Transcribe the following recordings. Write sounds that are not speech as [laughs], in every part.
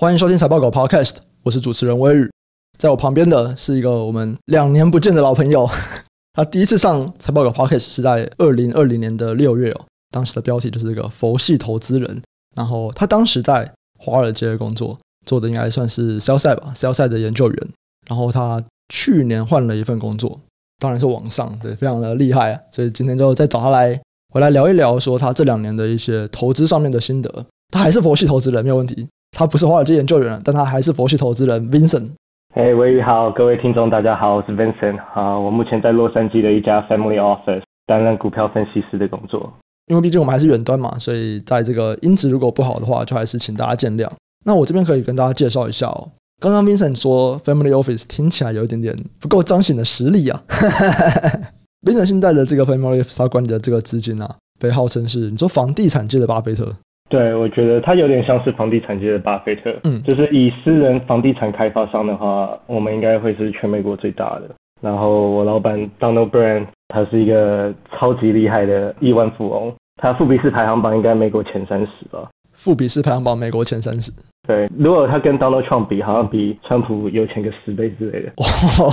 欢迎收听财报狗 Podcast，我是主持人威宇，在我旁边的是一个我们两年不见的老朋友，[laughs] 他第一次上财报狗 Podcast 是在二零二零年的六月哦，当时的标题就是这个佛系投资人，然后他当时在华尔街工作，做的应该算是 sell side 吧，sell side 的研究员，然后他去年换了一份工作，当然是网上，对，非常的厉害啊，所以今天就再找他来回来聊一聊，说他这两年的一些投资上面的心得，他还是佛系投资人，没有问题。他不是华尔街研究员，但他还是佛系投资人。Vincent，哎，威宇好，各位听众大家好，我是 Vincent。好，我目前在洛杉矶的一家 Family Office 担任股票分析师的工作。因为毕竟我们还是远端嘛，所以在这个音质如果不好的话，就还是请大家见谅。那我这边可以跟大家介绍一下哦。刚刚 Vincent 说 Family Office 听起来有一点点不够彰显的实力啊。[laughs] Vincent 现在的这个 Family Office 他管理的这个资金啊，被号称是你说房地产界的巴菲特。对，我觉得他有点像是房地产界的巴菲特。嗯，就是以私人房地产开发商的话，我们应该会是全美国最大的。然后我老板 Donald Brand，他是一个超级厉害的亿万富翁，他富比士排行榜应该美国前三十吧。富比士排行榜美国前三十。对，如果他跟 Donald Trump 比，好像比川普有钱个十倍之类的。哇，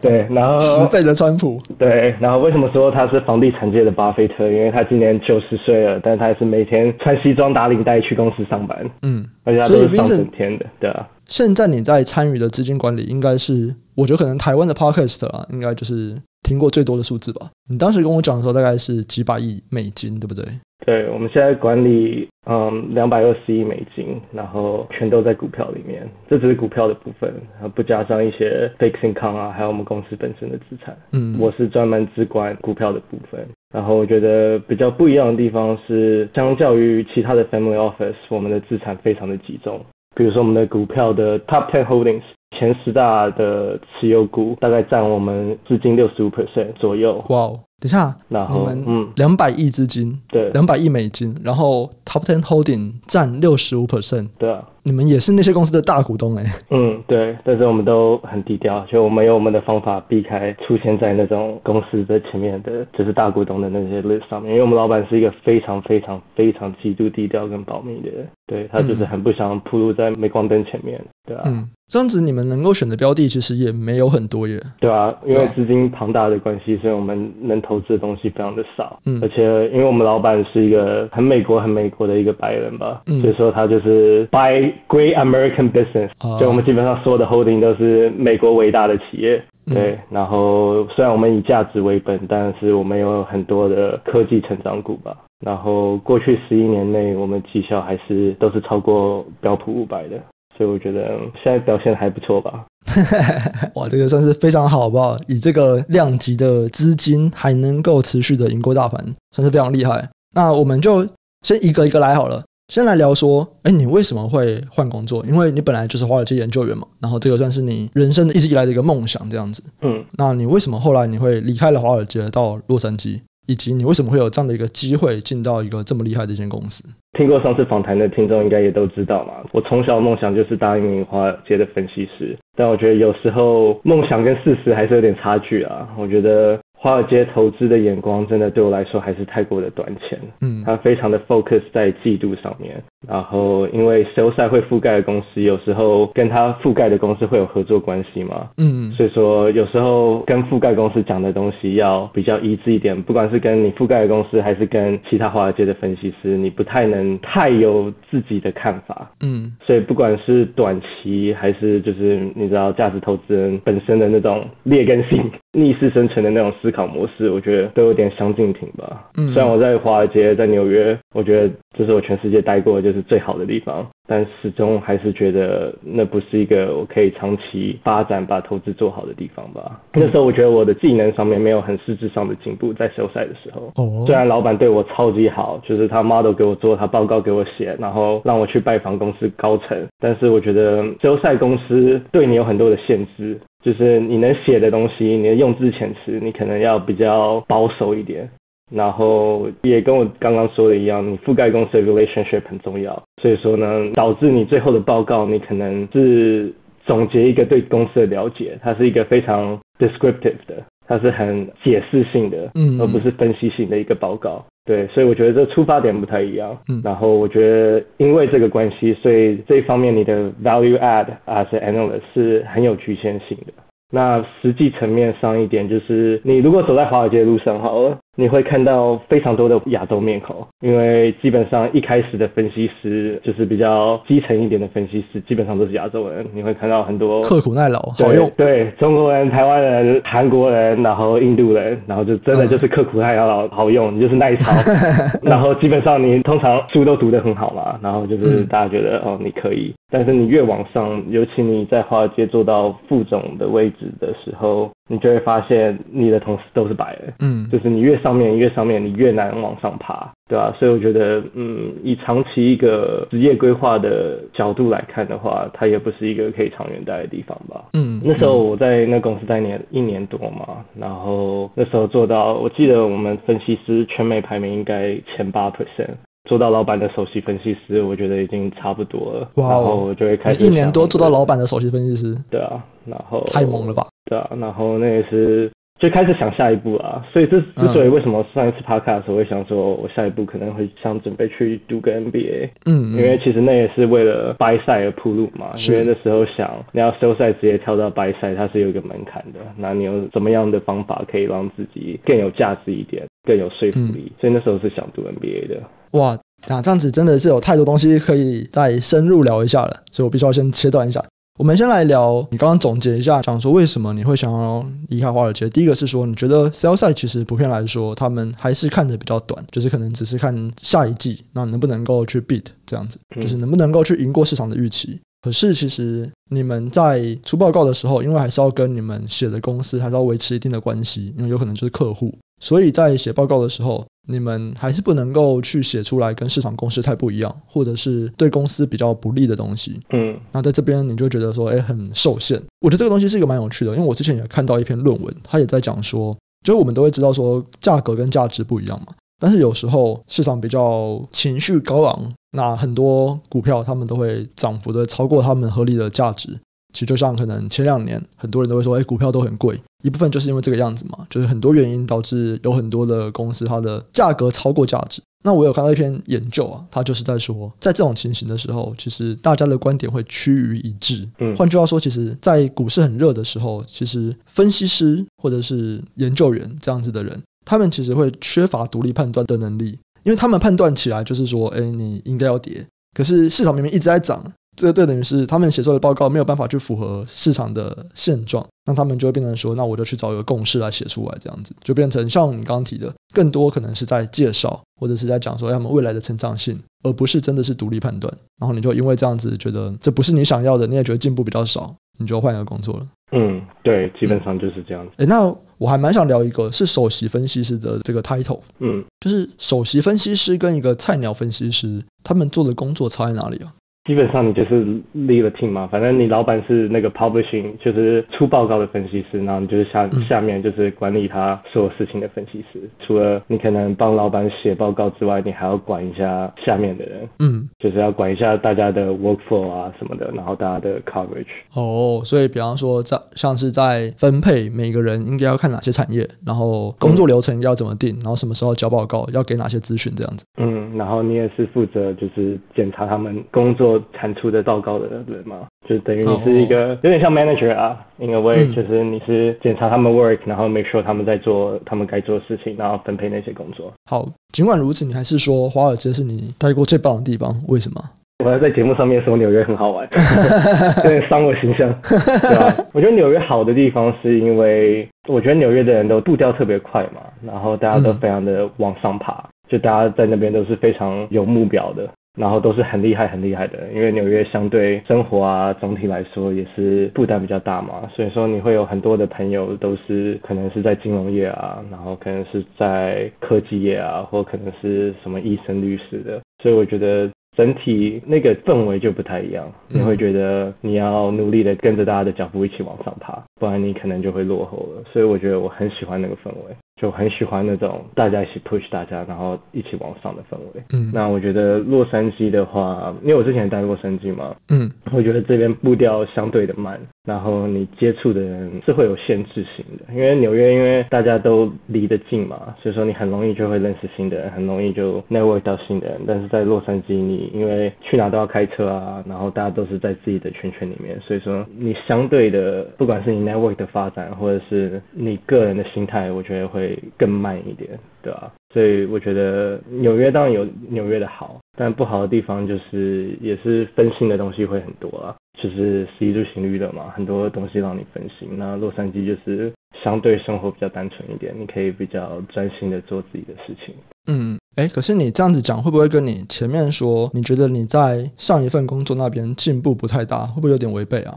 对，然后十倍的川普。对，然后为什么说他是房地产界的巴菲特？因为他今年九十岁了，但他还是每天穿西装打领带去公司上班。嗯，而且他都是上整天的，对啊。现在你在参与的资金管理，应该是我觉得可能台湾的 Podcast 啊，应该就是听过最多的数字吧。你当时跟我讲的时候，大概是几百亿美金，对不对？对，我们现在管理嗯两百二十亿美金，然后全都在股票里面，这只是股票的部分，不加上一些 fixed income 啊，还有我们公司本身的资产。嗯，我是专门只管股票的部分。然后我觉得比较不一样的地方是，相较于其他的 family office，我们的资产非常的集中。比如说我们的股票的 top ten holdings。前十大的持有股大概占我们资金六十五 percent 左右。哇，等一下，然后你们嗯，两百亿资金，对，两百亿美金，然后 top ten holding 占六十五 percent，对啊。你们也是那些公司的大股东哎、欸，嗯，对，但是我们都很低调，就我们有我们的方法避开出现在那种公司的前面的，就是大股东的那些 list 上面，因为我们老板是一个非常非常非常极度低调跟保密的人，对，他就是很不想暴露在镁光灯前面，对啊，嗯，这样子你们能够选的标的其实也没有很多耶，对啊，因为资金庞大的关系，所以我们能投资的东西非常的少，嗯，而且因为我们老板是一个很美国很美国的一个白人吧，嗯，所以说他就是 buy Great American Business，就我们基本上所有的 holding 都是美国伟大的企业，对。然后虽然我们以价值为本，但是我们有很多的科技成长股吧。然后过去十一年内，我们绩效还是都是超过标普五百的，所以我觉得现在表现还不错吧。[laughs] 哇，这个算是非常好，好不好？以这个量级的资金还能够持续的赢过大盘，算是非常厉害。那我们就先一个一个来好了。先来聊说，哎，你为什么会换工作？因为你本来就是华尔街研究员嘛，然后这个算是你人生一直以来的一个梦想，这样子。嗯，那你为什么后来你会离开了华尔街到洛杉矶？以及你为什么会有这样的一个机会进到一个这么厉害的一间公司？听过上次访谈的听众应该也都知道嘛，我从小梦想就是当一名华尔街的分析师，但我觉得有时候梦想跟事实还是有点差距啊，我觉得。华尔街投资的眼光真的对我来说还是太过的短浅，嗯，它非常的 focus 在季度上面，然后因为 side 会覆盖的公司，有时候跟它覆盖的公司会有合作关系嘛，嗯，所以说有时候跟覆盖公司讲的东西要比较一致一点，不管是跟你覆盖的公司，还是跟其他华尔街的分析师，你不太能太有自己的看法，嗯，所以不管是短期还是就是你知道价值投资人本身的那种劣根性。逆势生存的那种思考模式，我觉得都有点相径庭吧。嗯，虽然我在华尔街，在纽约，我觉得这是我全世界待过的就是最好的地方，但始终还是觉得那不是一个我可以长期发展、把投资做好的地方吧。嗯、那时候我觉得我的技能上面没有很实质上的进步，在 sell side 的时候。哦。虽然老板对我超级好，就是他 model 给我做，他报告给我写，然后让我去拜访公司高层，但是我觉得 sell side 公司对你有很多的限制。就是你能写的东西，你的用字遣词，你可能要比较保守一点。然后也跟我刚刚说的一样，你覆盖公司的 relationship 很重要。所以说呢，导致你最后的报告，你可能是总结一个对公司的了解，它是一个非常 descriptive 的，它是很解释性的，嗯，而不是分析性的一个报告。对，所以我觉得这出发点不太一样。嗯，然后我觉得因为这个关系，所以这一方面你的 value add as an analyst 是很有局限性的。那实际层面上一点，就是你如果走在华尔街路上好了。你会看到非常多的亚洲面孔，因为基本上一开始的分析师就是比较基层一点的分析师，基本上都是亚洲人。你会看到很多刻苦耐劳，好用。对，中国人、台湾人、韩国人，然后印度人，然后就真的就是刻苦耐劳，好用，你就是耐操。[laughs] 然后基本上你通常书都读得很好嘛，然后就是大家觉得、嗯、哦你可以，但是你越往上，尤其你在华尔街做到副总的位置的时候，你就会发现你的同事都是白人，嗯，就是你越上面越上面，你越难往上爬，对吧、啊？所以我觉得，嗯，以长期一个职业规划的角度来看的话，它也不是一个可以长远待的地方吧。嗯，那时候我在那公司待年一年多嘛，然后那时候做到，我记得我们分析师全美排名应该前八 percent。做到老板的首席分析师，我觉得已经差不多了。哇、哦，然后我就会开始一年多做到老板的首席分析师，对啊，然后太猛了吧？对啊，然后那也是就开始想下一步啊。所以这之所以为什么上一次 podcast 我会想说，我下一步可能会想准备去读个 MBA，嗯，因为其实那也是为了 buy side 而铺路嘛。因为那时候想你要 sell side 直接跳到 buy side，它是有一个门槛的。那你有怎么样的方法可以让自己更有价值一点，更有说服力？嗯、所以那时候是想读 MBA 的。哇。那这样子真的是有太多东西可以再深入聊一下了，所以我必须要先切断一下。我们先来聊，你刚刚总结一下，讲说为什么你会想要离开华尔街。第一个是说，你觉得 sell side 其实普遍来说，他们还是看着比较短，就是可能只是看下一季，那能不能够去 beat 这样子，就是能不能够去赢过市场的预期。可是其实你们在出报告的时候，因为还是要跟你们写的公司还是要维持一定的关系，因为有可能就是客户，所以在写报告的时候。你们还是不能够去写出来跟市场共识太不一样，或者是对公司比较不利的东西。嗯，那在这边你就觉得说，哎，很受限。我觉得这个东西是一个蛮有趣的，因为我之前也看到一篇论文，他也在讲说，就是我们都会知道说价格跟价值不一样嘛，但是有时候市场比较情绪高昂，那很多股票他们都会涨幅的超过他们合理的价值。其实就像可能前两年很多人都会说，哎，股票都很贵。一部分就是因为这个样子嘛，就是很多原因导致有很多的公司它的价格超过价值。那我有看到一篇研究啊，它就是在说，在这种情形的时候，其实大家的观点会趋于一致。嗯，换句话说，其实，在股市很热的时候，其实分析师或者是研究员这样子的人，他们其实会缺乏独立判断的能力，因为他们判断起来就是说，哎，你应该要跌，可是市场明明一直在涨。这个对等于是他们写出的报告没有办法去符合市场的现状，那他们就会变成说，那我就去找一个共识来写出来，这样子就变成像你刚刚提的，更多可能是在介绍或者是在讲说他们未来的成长性，而不是真的是独立判断。然后你就因为这样子觉得这不是你想要的，你也觉得进步比较少，你就换一个工作了。嗯，对，基本上就是这样子。诶，那我还蛮想聊一个是首席分析师的这个 title，嗯，就是首席分析师跟一个菜鸟分析师，他们做的工作差在哪里啊？基本上你就是 lead a team 嘛，反正你老板是那个 publishing，就是出报告的分析师，然后你就是下下面就是管理他所有事情的分析师。除了你可能帮老板写报告之外，你还要管一下下面的人，嗯，就是要管一下大家的 workflow 啊什么的，然后大家的 coverage。哦，所以比方说在像是在分配每个人应该要看哪些产业，然后工作流程要怎么定，然后什么时候交报告，要给哪些资讯这样子。嗯，然后你也是负责就是检查他们工作。产出的报告的人嘛，就等于你是一个有点像 manager 啊，in a way，就是你是检查他们 work，然后 make sure 他们在做他们该做的事情，然后分配那些工作。好，尽管如此，你还是说华尔街是你待过最棒的地方，为什么？我要在节目上面说纽约很好玩，[laughs] 有点伤我形象，对吧？我觉得纽约好的地方是因为我觉得纽约的人都步调特别快嘛，然后大家都非常的往上爬，就大家在那边都是非常有目标的。然后都是很厉害、很厉害的，因为纽约相对生活啊，总体来说也是负担比较大嘛，所以说你会有很多的朋友都是可能是在金融业啊，然后可能是在科技业啊，或可能是什么医生、律师的，所以我觉得整体那个氛围就不太一样，你会觉得你要努力的跟着大家的脚步一起往上爬，不然你可能就会落后了。所以我觉得我很喜欢那个氛围。就很喜欢那种大家一起 push 大家，然后一起往上的氛围。嗯，那我觉得洛杉矶的话，因为我之前待洛杉矶嘛，嗯，我觉得这边步调相对的慢，然后你接触的人是会有限制性的。因为纽约，因为大家都离得近嘛，所以说你很容易就会认识新的人，很容易就 network 到新的人。但是在洛杉矶，你因为去哪都要开车啊，然后大家都是在自己的圈圈里面，所以说你相对的，不管是你 network 的发展，或者是你个人的心态，我觉得会更慢一点，对吧？所以我觉得纽约当然有纽约的好，但不好的地方就是也是分心的东西会很多啊，就是十一住行娱乐嘛，很多东西让你分心。那洛杉矶就是相对生活比较单纯一点，你可以比较专心的做自己的事情。嗯，哎，可是你这样子讲，会不会跟你前面说，你觉得你在上一份工作那边进步不太大，会不会有点违背啊？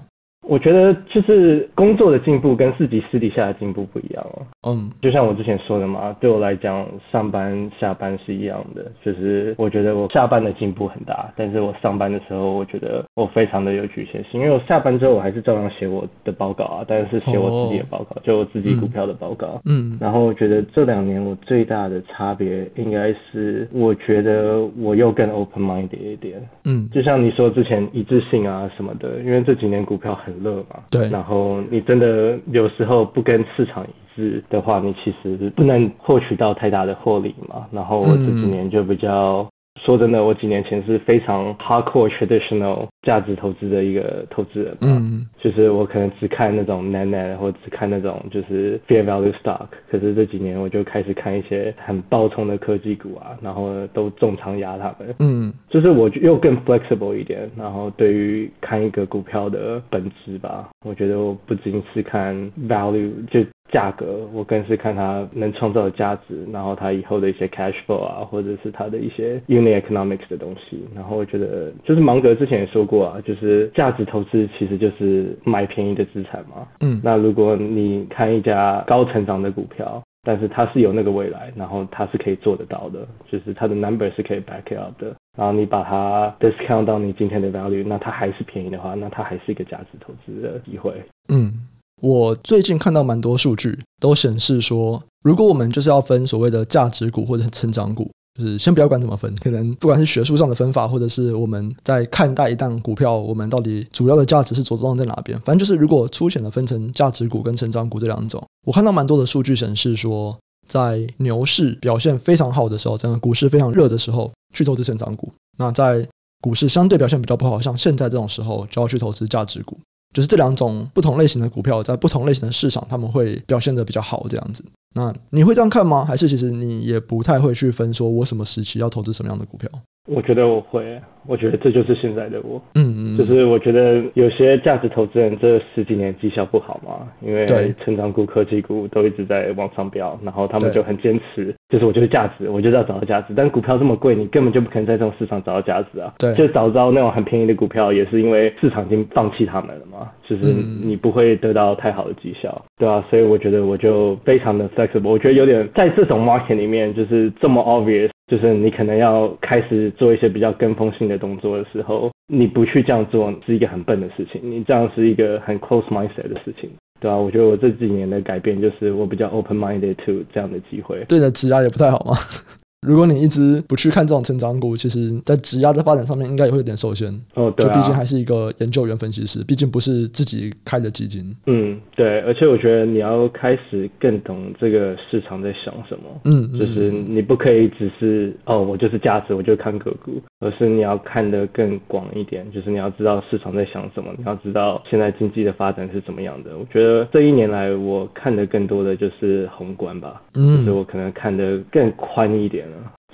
我觉得就是工作的进步跟自己私底下的进步不一样哦。嗯，就像我之前说的嘛，对我来讲，上班下班是一样的。就是我觉得我下班的进步很大，但是我上班的时候，我觉得我非常的有局限性，因为我下班之后我还是照样写我的报告啊，但是写我自己的报告，哦、就我自己股票的报告。嗯，然后我觉得这两年我最大的差别应该是，我觉得我又更 open minded 一点。嗯，就像你说之前一致性啊什么的，因为这几年股票很。乐嘛，对，然后你真的有时候不跟市场一致的话，你其实不能获取到太大的获利嘛。然后我这几年就比较。嗯说真的，我几年前是非常 hardcore traditional 价值投资的一个投资人，嗯，就是我可能只看那种 net net 或只看那种就是 fair value stock，可是这几年我就开始看一些很暴冲的科技股啊，然后都重仓压他们，嗯，就是我又更 flexible 一点，然后对于看一个股票的本质吧，我觉得我不仅是看 value 就。价格，我更是看它能创造的价值，然后它以后的一些 cash flow 啊，或者是它的一些 unit economics 的东西。然后我觉得，就是芒格之前也说过啊，就是价值投资其实就是买便宜的资产嘛。嗯。那如果你看一家高成长的股票，但是它是有那个未来，然后它是可以做得到的，就是它的 number 是可以 back it up 的。然后你把它 discount 到你今天的 value，那它还是便宜的话，那它还是一个价值投资的机会。嗯。我最近看到蛮多数据，都显示说，如果我们就是要分所谓的价值股或者成长股，就是先不要管怎么分，可能不管是学术上的分法，或者是我们在看待一档股票，我们到底主要的价值是着重在哪边？反正就是如果粗浅的分成价值股跟成长股这两种，我看到蛮多的数据显示说，在牛市表现非常好的时候，整个股市非常热的时候，去投资成长股；那在股市相对表现比较不好，像现在这种时候，就要去投资价值股。就是这两种不同类型的股票，在不同类型的市场，他们会表现得比较好，这样子。那你会这样看吗？还是其实你也不太会去分，说我什么时期要投资什么样的股票？我觉得我会，我觉得这就是现在的我。嗯嗯，就是我觉得有些价值投资人这十几年绩效不好嘛，因为成长股、科技股都一直在往上飙，然后他们就很坚持，就是我就是价值，我就是要找到价值。但股票这么贵，你根本就不可能在这种市场找到价值啊。对，就找到那种很便宜的股票，也是因为市场已经放弃他们了嘛，就是你不会得到太好的绩效，对啊，所以我觉得我就非常的 flexible，我觉得有点在这种 market 里面就是这么 obvious。就是你可能要开始做一些比较跟风性的动作的时候，你不去这样做是一个很笨的事情，你这样是一个很 close mindset 的事情，对吧，我觉得我这几年的改变就是我比较 open minded to 这样的机会，对的职涯也不太好吗？如果你一直不去看这种成长股，其实在质押的发展上面应该也会有点受限。哦，对啊，就毕竟还是一个研究员分析师，毕竟不是自己开的基金。嗯，对，而且我觉得你要开始更懂这个市场在想什么。嗯，就是你不可以只是哦，我就是价值，我就看个股，而是你要看得更广一点。就是你要知道市场在想什么，你要知道现在经济的发展是怎么样的。我觉得这一年来我看的更多的就是宏观吧。嗯，就是我可能看得更宽一点。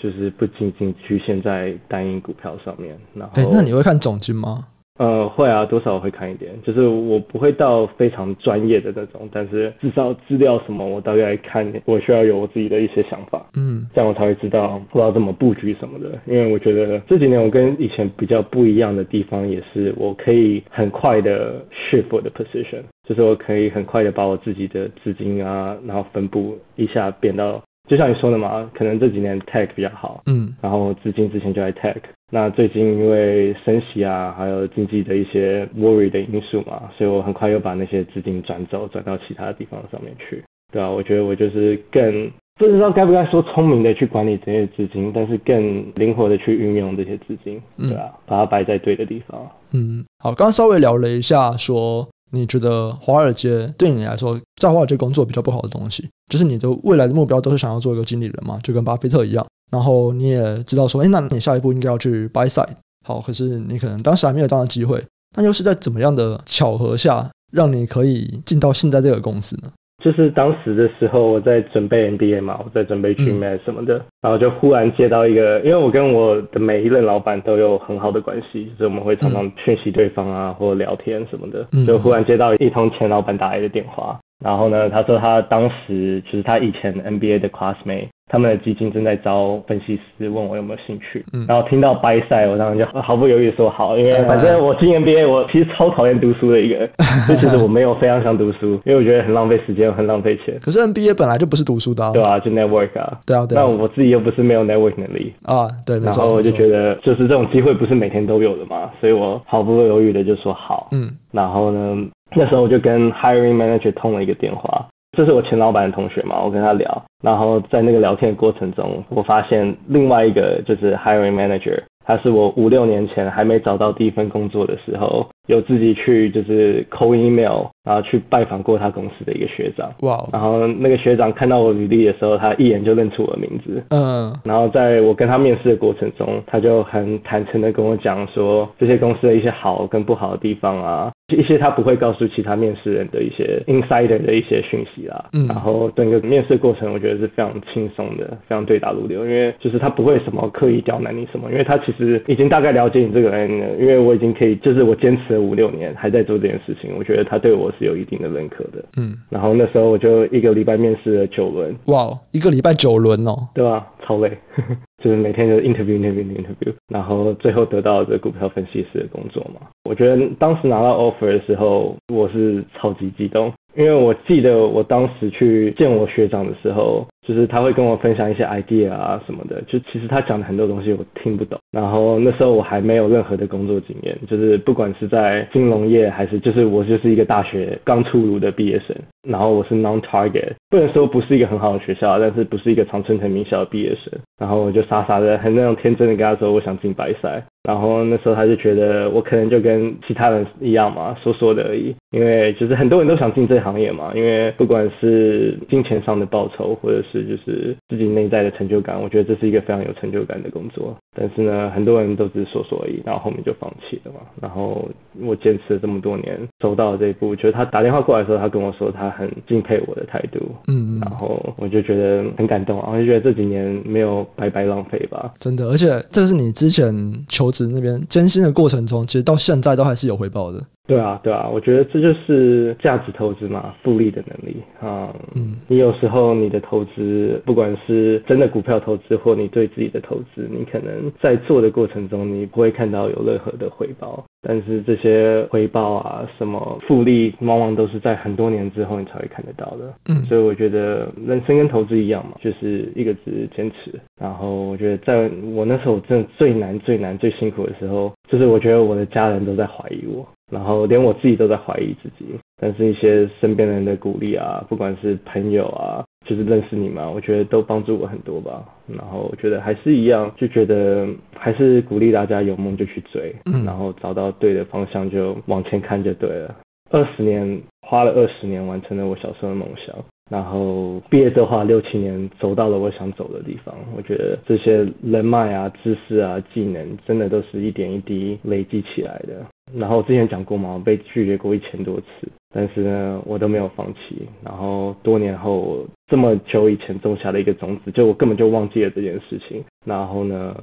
就是不仅仅局限在单一股票上面，然后，哎，那你会看总金吗？呃，会啊，多少我会看一点。就是我不会到非常专业的那种，但是至少资料什么，我大概看，我需要有我自己的一些想法，嗯，这样我才会知道不知道怎么布局什么的。因为我觉得这几年我跟以前比较不一样的地方，也是我可以很快的 shift 我的 position，就是我可以很快的把我自己的资金啊，然后分布一下变到。就像你说的嘛，可能这几年 tech 比较好，嗯，然后资金之前就在 tech，那最近因为升息啊，还有经济的一些 worry 的因素嘛，所以我很快又把那些资金转走，转到其他的地方上面去，对啊，我觉得我就是更不知道该不该说聪明的去管理这些资金，但是更灵活的去运用这些资金，对啊，把它摆在对的地方。嗯，好，刚刚稍微聊了一下，说你觉得华尔街对你来说，在华尔街工作比较不好的东西，就是你的未来的目标都是想要做一个经理人嘛，就跟巴菲特一样。然后你也知道说，哎，那你下一步应该要去 buy side。好，可是你可能当时还没有这样的机会，那又是在怎么样的巧合下，让你可以进到现在这个公司呢？就是当时的时候，我在准备 MBA 嘛，我在准备 GMAT 什么的，嗯、然后就忽然接到一个，因为我跟我的每一任老板都有很好的关系，就是我们会常常讯息对方啊，或聊天什么的，嗯、就忽然接到一通前老板打来的电话，然后呢，他说他当时就是他以前 MBA 的 classmate。他们的基金正在招分析师，问我有没有兴趣。嗯、然后听到 buy side，我当时就毫不犹豫说好，因为反正我进 NBA，我其实超讨厌读书的一个人，[laughs] 就其实我没有非常想读书，因为我觉得很浪费时间，很浪费钱。可是 NBA 本来就不是读书的、啊，对啊，就 network 啊，对啊，对啊。那我自己又不是没有 network 能力啊，对，没错。然后我就觉得，就是这种机会不是每天都有的嘛，所以我毫不犹豫的就说好。嗯，然后呢，那时候我就跟 hiring manager 通了一个电话。这是我前老板的同学嘛，我跟他聊，然后在那个聊天的过程中，我发现另外一个就是 hiring manager，他是我五六年前还没找到第一份工作的时候，有自己去就是 call email，然后去拜访过他公司的一个学长。哇！然后那个学长看到我履历的时候，他一眼就认出我的名字。嗯。Uh. 然后在我跟他面试的过程中，他就很坦诚的跟我讲说这些公司的一些好跟不好的地方啊。一些他不会告诉其他面试人的一些 insider 的一些讯息啦，嗯，然后整个面试过程我觉得是非常轻松的，非常对答如流，因为就是他不会什么刻意刁难你什么，因为他其实已经大概了解你这个人了，因为我已经可以，就是我坚持了五六年还在做这件事情，我觉得他对我是有一定的认可的，嗯，然后那时候我就一个礼拜面试了九轮，哇，一个礼拜九轮哦，对吧？超累。[laughs] 就是每天就 interview interview interview，然后最后得到这股票分析师的工作嘛。我觉得当时拿到 offer 的时候，我是超级激动。因为我记得我当时去见我学长的时候，就是他会跟我分享一些 idea 啊什么的，就其实他讲的很多东西我听不懂。然后那时候我还没有任何的工作经验，就是不管是在金融业还是就是我就是一个大学刚出炉的毕业生。然后我是 non-target，不能说不是一个很好的学校，但是不是一个常春藤名校的毕业生。然后我就傻傻的很那种天真的跟他说我想进白塞。然后那时候他就觉得我可能就跟其他人一样嘛，说说的而已。因为就是很多人都想进这行业嘛，因为不管是金钱上的报酬，或者是就是自己内在的成就感，我觉得这是一个非常有成就感的工作。但是呢，很多人都只是说说而已，然后后面就放弃了嘛。然后我坚持了这么多年，走到了这一步，就是他打电话过来的时候，他跟我说他很敬佩我的态度，嗯，然后我就觉得很感动啊，我就觉得这几年没有白白浪费吧。真的，而且这是你之前求职那边艰辛的过程中，其实到现在都还是有回报的。对啊，对啊，我觉得这就是价值投资嘛，复利的能力啊。嗯，你有时候你的投资，不管是真的股票投资，或你对自己的投资，你可能在做的过程中，你不会看到有任何的回报。但是这些回报啊，什么复利，往往都是在很多年之后你才会看得到的。嗯，所以我觉得人生跟投资一样嘛，就是一个字坚持。然后我觉得在我那时候真的最难、最难、最辛苦的时候，就是我觉得我的家人都在怀疑我。然后连我自己都在怀疑自己，但是一些身边人的鼓励啊，不管是朋友啊，就是认识你嘛，我觉得都帮助我很多吧。然后我觉得还是一样，就觉得还是鼓励大家有梦就去追，然后找到对的方向就往前看就对了。二十年花了二十年完成了我小时候的梦想，然后毕业的话六七年走到了我想走的地方。我觉得这些人脉啊、知识啊、技能，真的都是一点一滴累积起来的。然后之前讲过嘛，我被拒绝过一千多次，但是呢，我都没有放弃。然后多年后，这么久以前种下的一个种子，就我根本就忘记了这件事情。然后呢，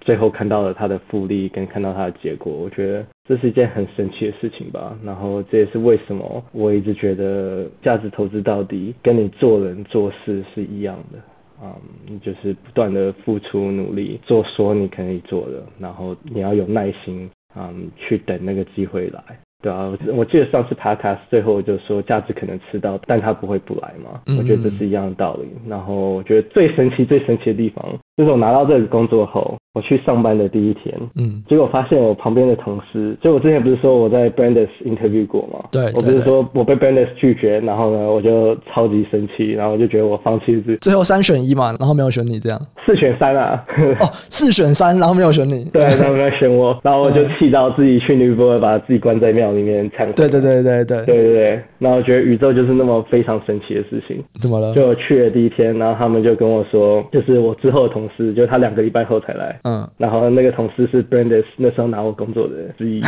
最后看到了它的复利，跟看到它的结果，我觉得这是一件很神奇的事情吧。然后这也是为什么我一直觉得价值投资到底跟你做人做事是一样的。嗯，就是不断的付出努力，做说你可以做的，然后你要有耐心。嗯，去等那个机会来，对啊，我记得上次爬卡斯最后就说价值可能吃到，但它不会不来嘛。我觉得这是一样的道理。然后我觉得最神奇、最神奇的地方，就是我拿到这个工作后，我去上班的第一天，嗯，结果发现我旁边的同事，就我之前不是说我在 Brandes interview 过吗？对，我不是说我被 Brandes 拒绝，然后呢，我就超级生气，然后我就觉得我放弃自己。最后三选一嘛，然后没有选你这样。四选三啊！哦，四选三，然后没有选你。[laughs] 对，然后没有选我，然后我就气到自己去尼泊尔，把自己关在庙里面忏悔。对对对对对对对对，然后我觉得宇宙就是那么非常神奇的事情。怎么了？就我去了第一天，然后他们就跟我说，就是我之后的同事，就他两个礼拜后才来。嗯。然后那个同事是 Brandes 那时候拿我工作的人之一。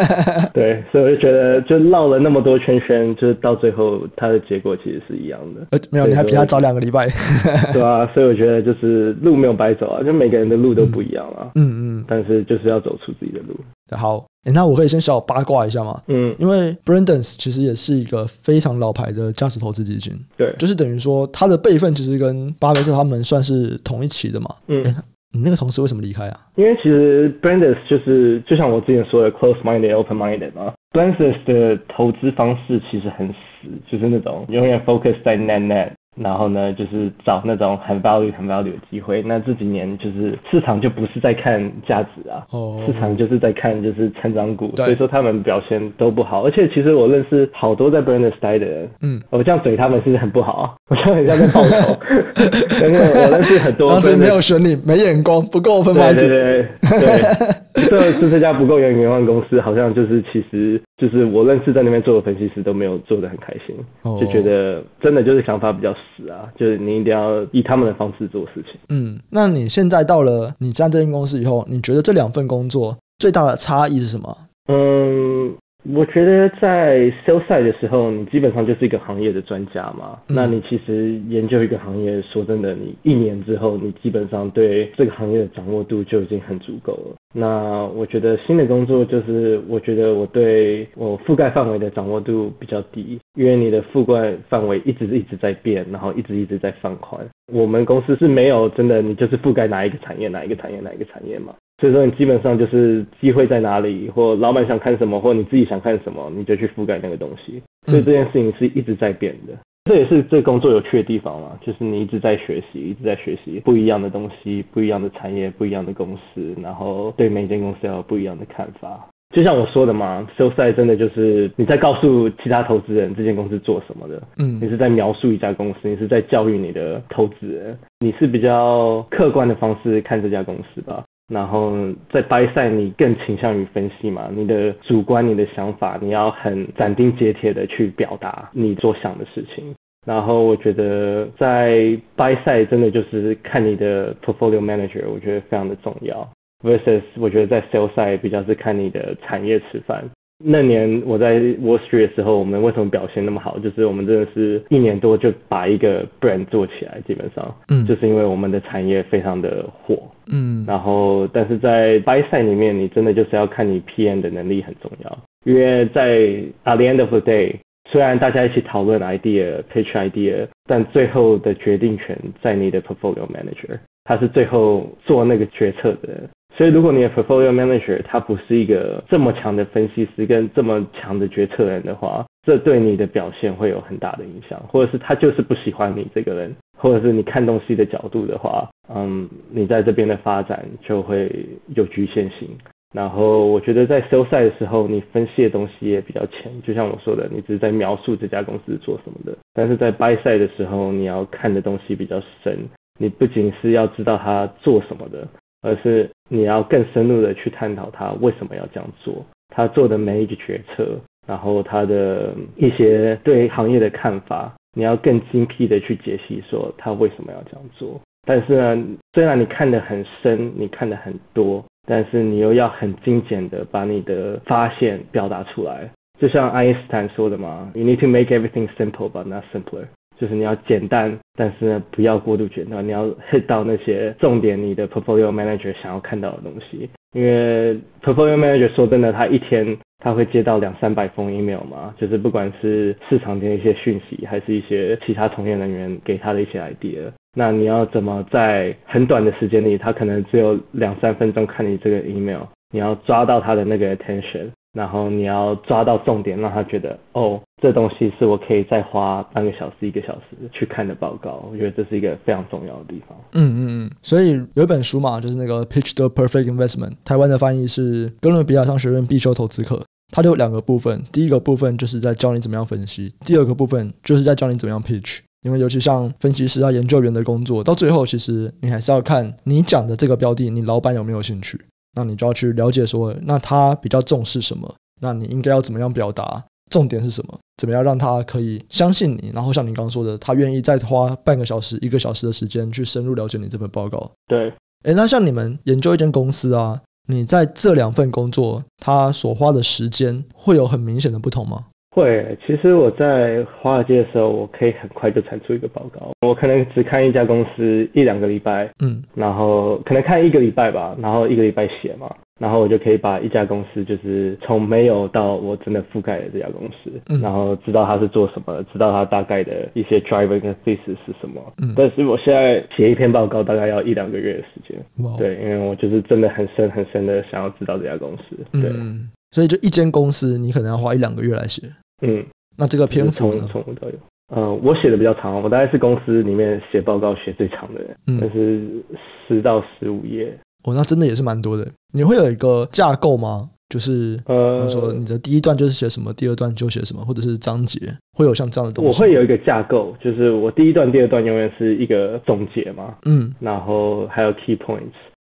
[laughs] 对，所以我就觉得，就绕了那么多圈圈，就是到最后他的结果其实是一样的。呃，没有，你还比他早两个礼拜。[laughs] 对啊，所以我觉得就是路没有白走啊，就每个人的路都不一样啊。嗯嗯。嗯，但是就是要走出自己的路。好，欸，那我可以先小八卦一下吗？嗯，因为 Brandes 其实也是一个非常老牌的价值投资基金。对，就是等于说它的辈分其实跟巴菲特他们算是同一期的嘛。嗯，欸，你那个同事为什么离开啊？因为其实 Brandes 就是就像我之前说的 close minded open minded 嘛。Brandes 的投资方式其实很死，就是那种永远 focus 在 net net。然后呢，就是找那种很 value、很 value 的机会。那这几年就是市场就不是在看价值啊，oh. 市场就是在看就是成长股，所以说他们表现都不好。而且其实我认识好多在 Brandes 待的人，嗯，我这样怼他们是不是很不好啊？[laughs] 我这样很像在报仇。[laughs] 但是我认识很多，当时没有选你，没眼光，不够分发。对对对对，[laughs] 这是这家不够有眼光公司，好像就是其实就是我认识在那边做的分析师都没有做得很开心，oh. 就觉得真的就是想法比较。是啊，就是你一定要以他们的方式做事情。嗯，那你现在到了你在这间公司以后，你觉得这两份工作最大的差异是什么？嗯，我觉得在 side 的时候，你基本上就是一个行业的专家嘛。嗯、那你其实研究一个行业，说真的，你一年之后，你基本上对这个行业的掌握度就已经很足够了。那我觉得新的工作就是，我觉得我对我覆盖范围的掌握度比较低，因为你的覆盖范围一直一直在变，然后一直一直在放宽。我们公司是没有真的，你就是覆盖哪一个产业，哪一个产业，哪一个产业嘛。所以说你基本上就是机会在哪里，或老板想看什么，或你自己想看什么，你就去覆盖那个东西。所以这件事情是一直在变的。这也是这工作有趣的地方嘛，就是你一直在学习，一直在学习不一样的东西，不一样的产业，不一样的公司，然后对每间公司要有不一样的看法。就像我说的嘛 side 真的就是你在告诉其他投资人这间公司做什么的，嗯，你是在描述一家公司，你是在教育你的投资人，你是比较客观的方式看这家公司吧。然后在 buy 赛你更倾向于分析嘛，你的主观、你的想法，你要很斩钉截铁的去表达你所想的事情。然后我觉得在 buy 赛真的就是看你的 portfolio manager，我觉得非常的重要。versus 我觉得在 sales 赛比较是看你的产业吃饭。那年我在 Wall Street 的时候，我们为什么表现那么好？就是我们真的是一年多就把一个 brand 做起来，基本上，嗯，就是因为我们的产业非常的火，嗯，然后但是在 buy side 里面，你真的就是要看你 PM 的能力很重要，因为在 at the end of the day。虽然大家一起讨论 idea、pitch idea，但最后的决定权在你的 portfolio manager，他是最后做那个决策的人。所以如果你的 portfolio manager 他不是一个这么强的分析师跟这么强的决策人的话，这对你的表现会有很大的影响，或者是他就是不喜欢你这个人，或者是你看东西的角度的话，嗯，你在这边的发展就会有局限性。然后我觉得在 sell side 的时候，你分析的东西也比较浅，就像我说的，你只是在描述这家公司做什么的。但是在 buy side 的时候，你要看的东西比较深，你不仅是要知道他做什么的，而是你要更深入的去探讨他为什么要这样做，他做的每一个决策，然后他的一些对行业的看法，你要更精辟的去解析说他为什么要这样做。但是呢，虽然你看得很深，你看得很多。但是你又要很精简的把你的发现表达出来，就像爱因斯坦说的嘛，You need to make everything simple but not simpler，就是你要简单，但是呢不要过度简单，你要 hit 到那些重点，你的 portfolio manager 想要看到的东西。因为 portfolio manager 说真的，他一天他会接到两三百封 email 嘛，就是不管是市场的一些讯息，还是一些其他从业人员给他的一些 idea。那你要怎么在很短的时间里，他可能只有两三分钟看你这个 email，你要抓到他的那个 attention，然后你要抓到重点，让他觉得哦，这东西是我可以再花半个小时、一个小时去看的报告。我觉得这是一个非常重要的地方。嗯嗯嗯。所以有一本书嘛，就是那个《Pitch the Perfect Investment》，台湾的翻译是哥伦比亚商学院必修投资课。它就有两个部分，第一个部分就是在教你怎么样分析，第二个部分就是在教你怎么样 pitch。因为尤其像分析师啊、研究员的工作，到最后其实你还是要看你讲的这个标的，你老板有没有兴趣。那你就要去了解说，那他比较重视什么？那你应该要怎么样表达？重点是什么？怎么样让他可以相信你？然后像你刚刚说的，他愿意再花半个小时、一个小时的时间去深入了解你这份报告。对，诶，那像你们研究一间公司啊，你在这两份工作，他所花的时间会有很明显的不同吗？会，其实我在华尔街的时候，我可以很快就产出一个报告。我可能只看一家公司一两个礼拜，嗯，然后可能看一个礼拜吧，然后一个礼拜写嘛，然后我就可以把一家公司就是从没有到我真的覆盖了这家公司，嗯，然后知道它是做什么，知道它大概的一些 driver 跟 thesis 是什么。嗯，但是我现在写一篇报告大概要一两个月的时间。哇，对，因为我就是真的很深很深的想要知道这家公司。对。嗯所以就一间公司，你可能要花一两个月来写。嗯，那这个篇幅呢？从头到尾，呃，我写的比较长，我大概是公司里面写报告写最长的人，嗯，但是十到十五页。哦，那真的也是蛮多的。你会有一个架构吗？就是呃，说你的第一段就是写什么，第二段就写什么，或者是章节，会有像这样的东西？我会有一个架构，就是我第一段、第二段永远是一个总结嘛，嗯，然后还有 key points。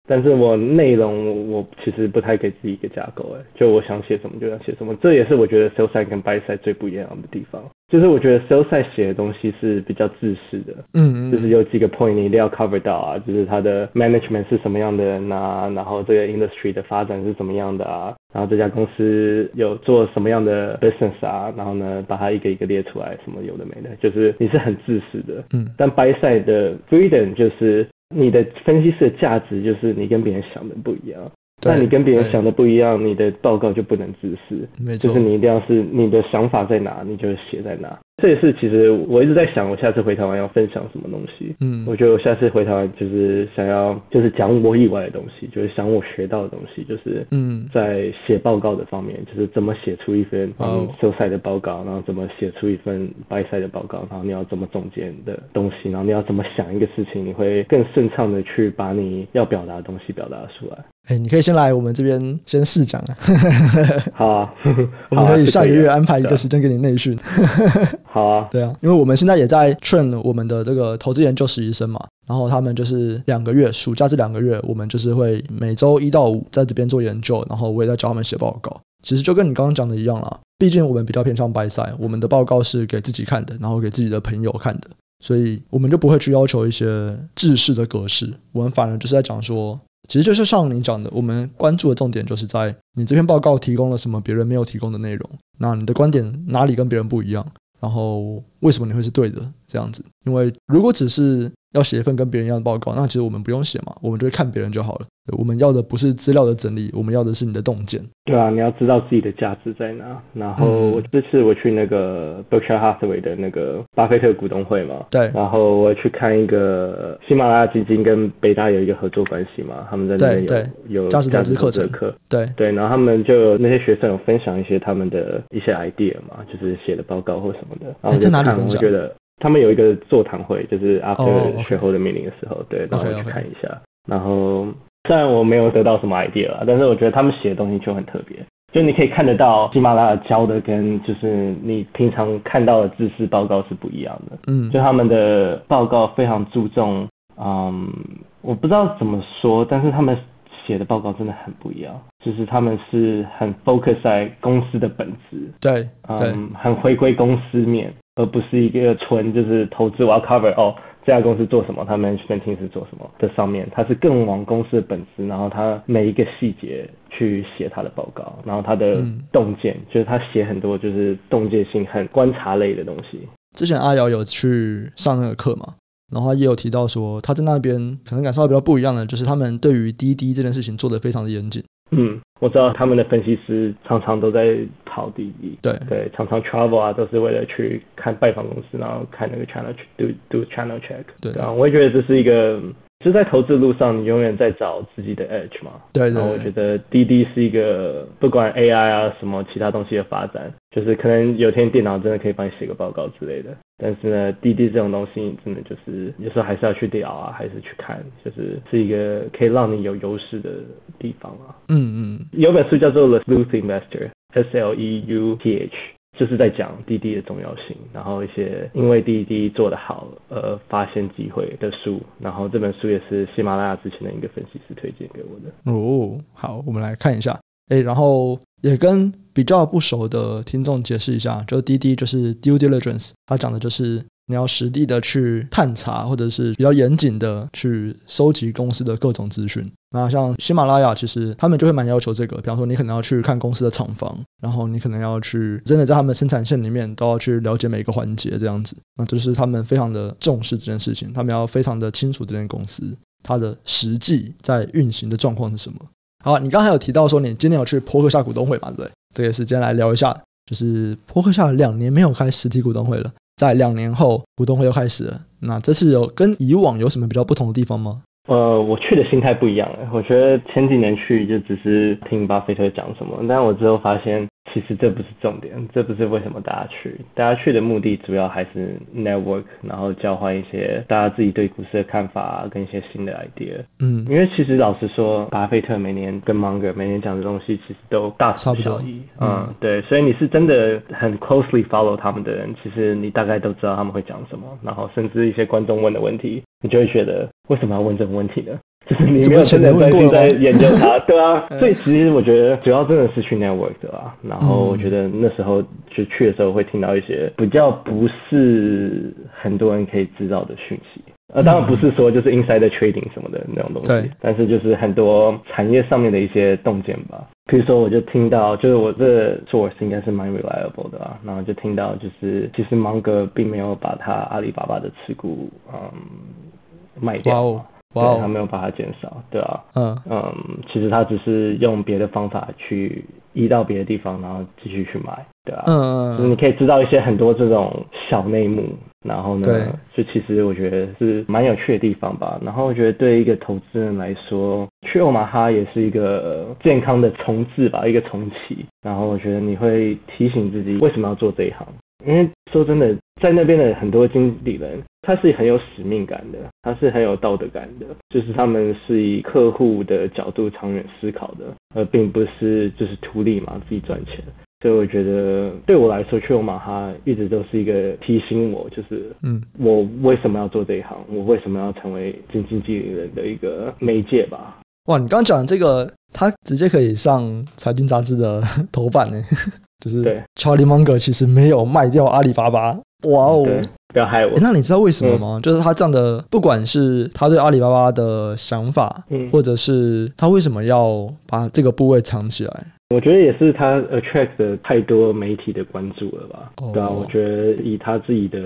但是我内容我其实不太给自己一个架构，哎，就我想写什么就想写什么，这也是我觉得 sell side 跟 buy side 最不一样的地方。就是我觉得 sell side 写的东西是比较自私的，嗯，嗯，就是有几个 point 你一定要 cover 到啊，就是它的 management 是什么样的人啊，然后这个 industry 的发展是怎么样的啊，然后这家公司有做什么样的 business 啊，然后呢把它一个一个列出来，什么有的没的，就是你是很自私的，嗯，但 buy side 的 freedom 就是。你的分析师的价值就是你跟别人想的不一样，那你跟别人想的不一样，你的报告就不能自私，没错，就是你一定要是你的想法在哪，你就写在哪。这也是其实我一直在想，我下次回台湾要分享什么东西。嗯，我觉得我下次回台湾就是想要就是讲我以外的东西，就是想我学到的东西，就是嗯，在写报告的方面，就是怎么写出一份嗯 sell side 的报告，然后怎么写出一份 buy side 的报告，然后你要怎么总结你的东西，然后你要怎么想一个事情，你会更顺畅的去把你要表达的东西表达出来。哎，你可以先来我们这边先试讲啊。好啊，[laughs] 我们可以 [laughs] 下个月安排一个时间给你内训。好啊，对啊，因为我们现在也在训我们的这个投资研究实习生嘛，然后他们就是两个月，暑假这两个月，我们就是会每周一到五在这边做研究，然后我也在教他们写报告。其实就跟你刚刚讲的一样啦，毕竟我们比较偏向 buy side，我们的报告是给自己看的，然后给自己的朋友看的，所以我们就不会去要求一些制式的格式，我们反而就是在讲说。其实就是像你讲的，我们关注的重点就是在你这篇报告提供了什么别人没有提供的内容，那你的观点哪里跟别人不一样，然后为什么你会是对的这样子？因为如果只是要写一份跟别人一样的报告，那其实我们不用写嘛，我们就会看别人就好了。我们要的不是资料的整理，我们要的是你的洞见。对啊，你要知道自己的价值在哪。然后我这次我去那个 Berkshire Hathaway 的那个巴菲特股东会嘛，对。然后我去看一个喜马拉雅基金跟北大有一个合作关系嘛，他们在那边有有价值投资课程课，对对。然后他们就那些学生有分享一些他们的一些 idea 嘛，就是写的报告或什么的。然后在哪里分享？我觉得。他们有一个座谈会，就是 after 学后的 meeting 的时候，对，然后我去看一下。然后虽然我没有得到什么 idea 啦，但是我觉得他们写的东西就很特别，就你可以看得到喜马拉雅教的跟就是你平常看到的知识报告是不一样的。嗯，就他们的报告非常注重，嗯，我不知道怎么说，但是他们写的报告真的很不一样，就是他们是很 focus 在公司的本质，对，嗯，很回归公司面。而不是一个纯就是投资，我要 cover 哦，这家公司做什么，他们 management team 是做什么的上面，它是更往公司的本质，然后它每一个细节去写它的报告，然后它的洞见，嗯、就是他写很多就是洞见性很观察类的东西。之前阿瑶有去上那个课嘛，然后他也有提到说他在那边可能感受到比较不一样的，就是他们对于滴滴这件事情做得非常的严谨。嗯，我知道他们的分析师常常都在跑滴滴，对对，常常 travel 啊，都是为了去看拜访公司，然后看那个 channel do do channel check。对啊，我也觉得这是一个就在投资路上，你永远在找自己的 edge 嘛。对，对，对。然后我觉得滴滴是一个不管 AI 啊什么其他东西的发展，就是可能有天电脑真的可以帮你写个报告之类的。但是呢，滴滴这种东西真的就是有时候还是要去聊啊，还是去看，就是是一个可以让你有优势的地方啊。嗯嗯。有本书叫做《The Sleuth Investor》，S L E U T H。就是在讲滴滴的重要性，然后一些因为滴滴做得好而发现机会的书，然后这本书也是喜马拉雅之前的一个分析师推荐给我的。哦，好，我们来看一下，哎，然后也跟比较不熟的听众解释一下，就滴滴就是 due diligence，它讲的就是。你要实地的去探查，或者是比较严谨的去收集公司的各种资讯。那像喜马拉雅，其实他们就会蛮要求这个，比方说你可能要去看公司的厂房，然后你可能要去真的在他们生产线里面都要去了解每个环节这样子。那就是他们非常的重视这件事情，他们要非常的清楚这间公司它的实际在运行的状况是什么。好，你刚才有提到说你今天有去波克夏股东会嘛？对不对？这个时间来聊一下，就是波克夏两年没有开实体股东会了。在两年后，股东会又开始了。那这次有跟以往有什么比较不同的地方吗？呃，我去的心态不一样。我觉得前几年去就只是听巴菲特讲什么，但我之后发现。其实这不是重点，这不是为什么大家去。大家去的目的主要还是 network，然后交换一些大家自己对股市的看法啊，跟一些新的 idea。嗯，因为其实老实说，巴菲特每年跟 Munger 每年讲的东西其实都大同小异。嗯，嗯，对，所以你是真的很 closely follow 他们的人，其实你大概都知道他们会讲什么。然后甚至一些观众问的问题，你就会觉得为什么要问这个问题呢？就是你没有真的专心在研究它，[laughs] 对啊，所以其实我觉得主要真的是去 network 的啊。然后我觉得那时候就去的时候会听到一些比较不是很多人可以知道的讯息，呃，当然不是说就是 inside trading 什么的那种东西，对，但是就是很多产业上面的一些洞见吧。比如说我就听到，就是我这 source 应该是蛮 reliable 的啊，然后就听到就是其实芒格并没有把他阿里巴巴的持股嗯卖掉。Wow. 对，他没有把它减少，对啊，嗯嗯，其实他只是用别的方法去移到别的地方，然后继续去买，对啊，嗯嗯，就是你可以知道一些很多这种小内幕，然后呢，对，就其实我觉得是蛮有趣的地方吧。然后我觉得对一个投资人来说，去欧马哈也是一个健康的重置吧，一个重启。然后我觉得你会提醒自己为什么要做这一行。因为说真的，在那边的很多经理人，他是很有使命感的，他是很有道德感的，就是他们是以客户的角度长远思考的，而并不是就是图利嘛，自己赚钱。所以我觉得对我来说，去欧马哈一直都是一个提醒我，就是嗯，我为什么要做这一行，我为什么要成为基金经纪人的一个媒介吧。哇，你刚刚讲的这个，他直接可以上财经杂志的 [laughs] 头版呢。就是对，Charlie Munger 其实没有卖掉阿里巴巴，哇哦！不要害我。那你知道为什么吗？嗯、就是他这样的，不管是他对阿里巴巴的想法，嗯、或者是他为什么要把这个部位藏起来。我觉得也是他 attract 的太多媒体的关注了吧？哦、对啊，我觉得以他自己的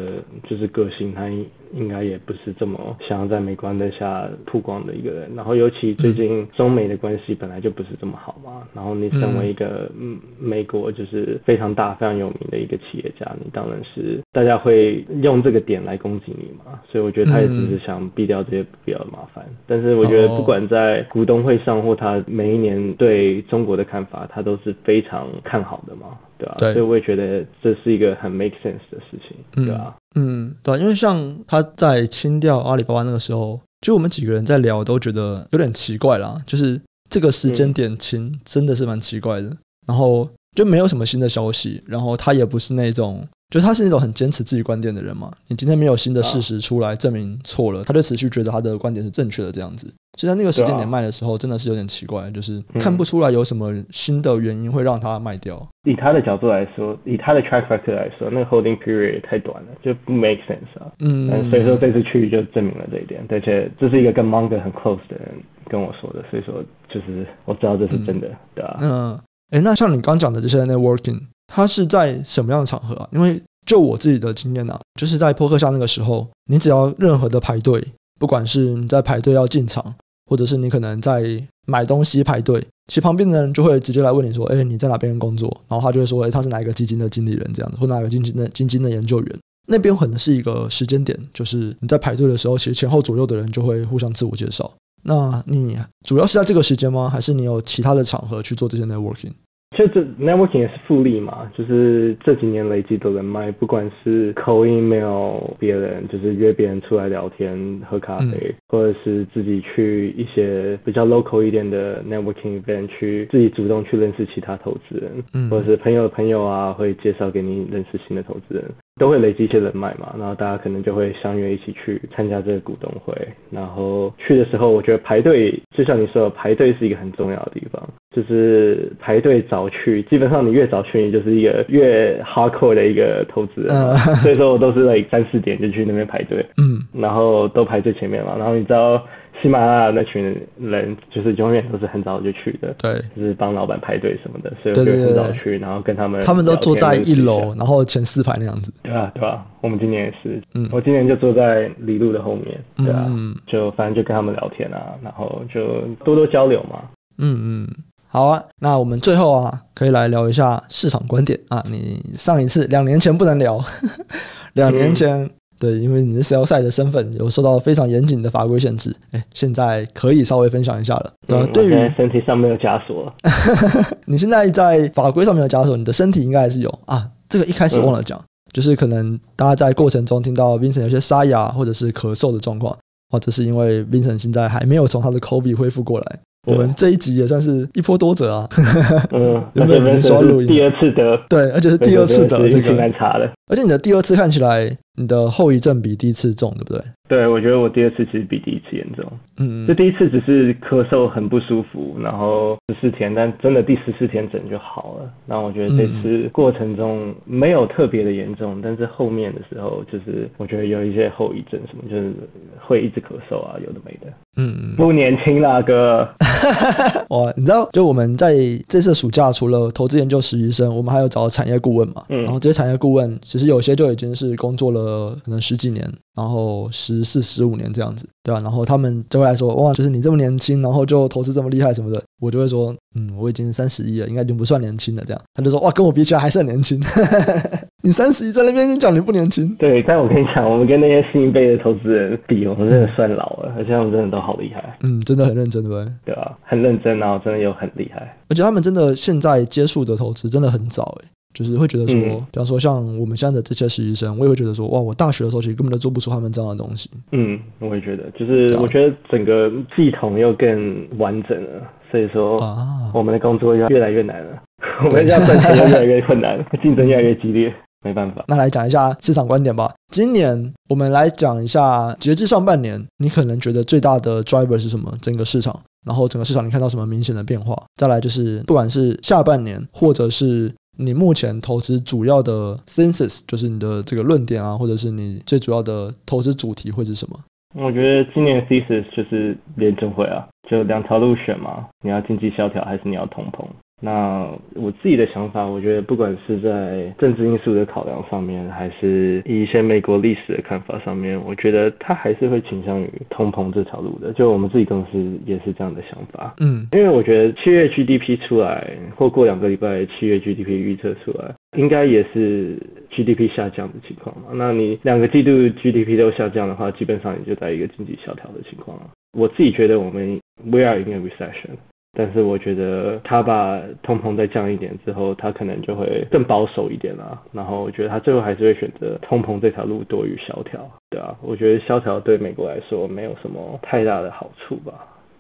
就是个性，他应该也不是这么想要在美光灯下曝光的一个人。然后尤其最近中美的关系本来就不是这么好嘛。然后你身为一个嗯美国就是非常大非常有名的一个企业家，你当然是大家会用这个点来攻击你嘛。所以我觉得他也只是想避掉这些不必要的麻烦。但是我觉得不管在股东会上或他每一年对中国的看法，他都是非常看好的嘛，对吧？对，所以我也觉得这是一个很 make sense 的事情，嗯、对吧？嗯，对，因为像他在清掉阿里巴巴那个时候，就我们几个人在聊，都觉得有点奇怪啦，就是这个时间点清真的是蛮奇怪的。嗯、然后就没有什么新的消息，然后他也不是那种，就他是那种很坚持自己观点的人嘛。你今天没有新的事实出来证明错了，他就持续觉得他的观点是正确的这样子。就在那个时间点卖的时候，真的是有点奇怪，就是看不出来有什么新的原因会让他卖掉。以他的角度来说，以他的 track record 来说，那个 holding period 也太短了，就不 make sense 啊。嗯，所以说这次去就证明了这一点，而且这是一个跟 Munger 很 close 的人跟我说的，所以说就是我知道这是真的，嗯、对吧？嗯，哎，那像你刚讲的这些 networking，它是在什么样的场合啊？因为就我自己的经验啊，就是在波克夏那个时候，你只要任何的排队，不管是你在排队要进场。或者是你可能在买东西排队，其实旁边的人就会直接来问你说：“哎，你在哪边工作？”然后他就会说：“哎，他是哪一个基金的经理人这样子，或哪个基金的基金的研究员。”那边可能是一个时间点，就是你在排队的时候，其实前后左右的人就会互相自我介绍。那你主要是在这个时间吗？还是你有其他的场合去做这些 networking？就这 networking 也是复利嘛，就是这几年累积的人脉，不管是 call email 别人，就是约别人出来聊天喝咖啡，嗯、或者是自己去一些比较 local 一点的 networking event 去自己主动去认识其他投资人，嗯、或者是朋友的朋友啊会介绍给你认识新的投资人。都会累积一些人脉嘛，然后大家可能就会相约一起去参加这个股东会，然后去的时候，我觉得排队就像你说的，排队是一个很重要的地方，就是排队早去，基本上你越早去，你就是一个越 hardcore 的一个投资人，嗯、所以说我都是在三四点就去那边排队，嗯，然后都排最前面嘛，然后你知道。喜马拉雅那群人就是永远都是很早就去的，对，就是帮老板排队什么的，所以我就很早去，然后跟他们，他们都坐在一楼，然后前四排那样子。对啊，对啊，我们今年也是，嗯，我今年就坐在李路的后面，对啊，嗯，就反正就跟他们聊天啊，然后就多多交流嘛。嗯嗯，好啊，那我们最后啊，可以来聊一下市场观点啊。你上一次两年前不能聊，[laughs] 两年前。嗯对，因为你是 sell side 的身份，有受到非常严谨的法规限制。哎，现在可以稍微分享一下了。对，对于身体上没有枷锁，[laughs] 你现在在法规上没有枷锁，你的身体应该还是有啊。这个一开始忘了讲，嗯、就是可能大家在过程中听到 Vincent 有些沙哑或者是咳嗽的状况，或者是因为 Vincent 现在还没有从他的 COVID 恢复过来。我们这一集也算是一波多折啊，嗯，[laughs] 有没有人说录音？第二次得，对，而且是第二次得这个，难查的。而且你的第二次看起来，你的后遗症比第一次重，对不对？对，我觉得我第二次其实比第一次严重。嗯，就第一次只是咳嗽很不舒服，然后十四天，但真的第十四天整就好了。然后我觉得这次过程中没有特别的严重，但是后面的时候就是我觉得有一些后遗症，什么就是会一直咳嗽啊，有的没的。嗯，不年轻了，哥。[laughs] 哇，你知道，就我们在这次暑假除了投资研究实习生，我们还有找产业顾问嘛。嗯，然后这些产业顾问其实有些就已经是工作了可能十几年，然后十四、十五年这样子，对吧？然后他们就会来说，哇，就是你这么年轻，然后就投资这么厉害什么的，[laughs] 我就会说，嗯，我已经三十一了，应该已经不算年轻了。这样，他就说，哇，跟我比起来还是很年轻。你三十一在那边，你讲你不年轻？对，但我跟你讲，我们跟那些新一辈的投资人比，我们真的算老了，而且他们真的都好厉害。嗯，真的很认真，对不对？对啊，很认真，然后真的又很厉害，而且他们真的现在接触的投资真的很早，哎。就是会觉得说，比方说像我们现在的这些实习生，我也会觉得说，哇，我大学的时候其实根本都做不出他们这样的东西。嗯，我也觉得，就是我觉得整个系统又更完整了，所以说啊，我们的工作要越来越难了，[laughs] 我们这样赚钱又越来越困难，[laughs] 竞争越来越激烈，没办法。那来讲一下市场观点吧。今年我们来讲一下，截至上半年，你可能觉得最大的 driver 是什么？整个市场，然后整个市场你看到什么明显的变化？再来就是，不管是下半年，或者是。你目前投资主要的 thesis 就是你的这个论点啊，或者是你最主要的投资主题会是什么？我觉得今年的 thesis 就是联政会啊，就两条路选嘛，你要经济萧条还是你要通膨？那我自己的想法，我觉得不管是在政治因素的考量上面，还是以一些美国历史的看法上面，我觉得他还是会倾向于通膨这条路的。就我们自己公司也是这样的想法。嗯，因为我觉得七月 GDP 出来，或过两个礼拜七月 GDP 预测出来，应该也是 GDP 下降的情况嘛。那你两个季度 GDP 都下降的话，基本上你就在一个经济萧条的情况了。我自己觉得我们 We are in a recession。但是我觉得他把通膨再降一点之后，他可能就会更保守一点啦。然后我觉得他最后还是会选择通膨这条路多于萧条，对啊，我觉得萧条对美国来说没有什么太大的好处吧，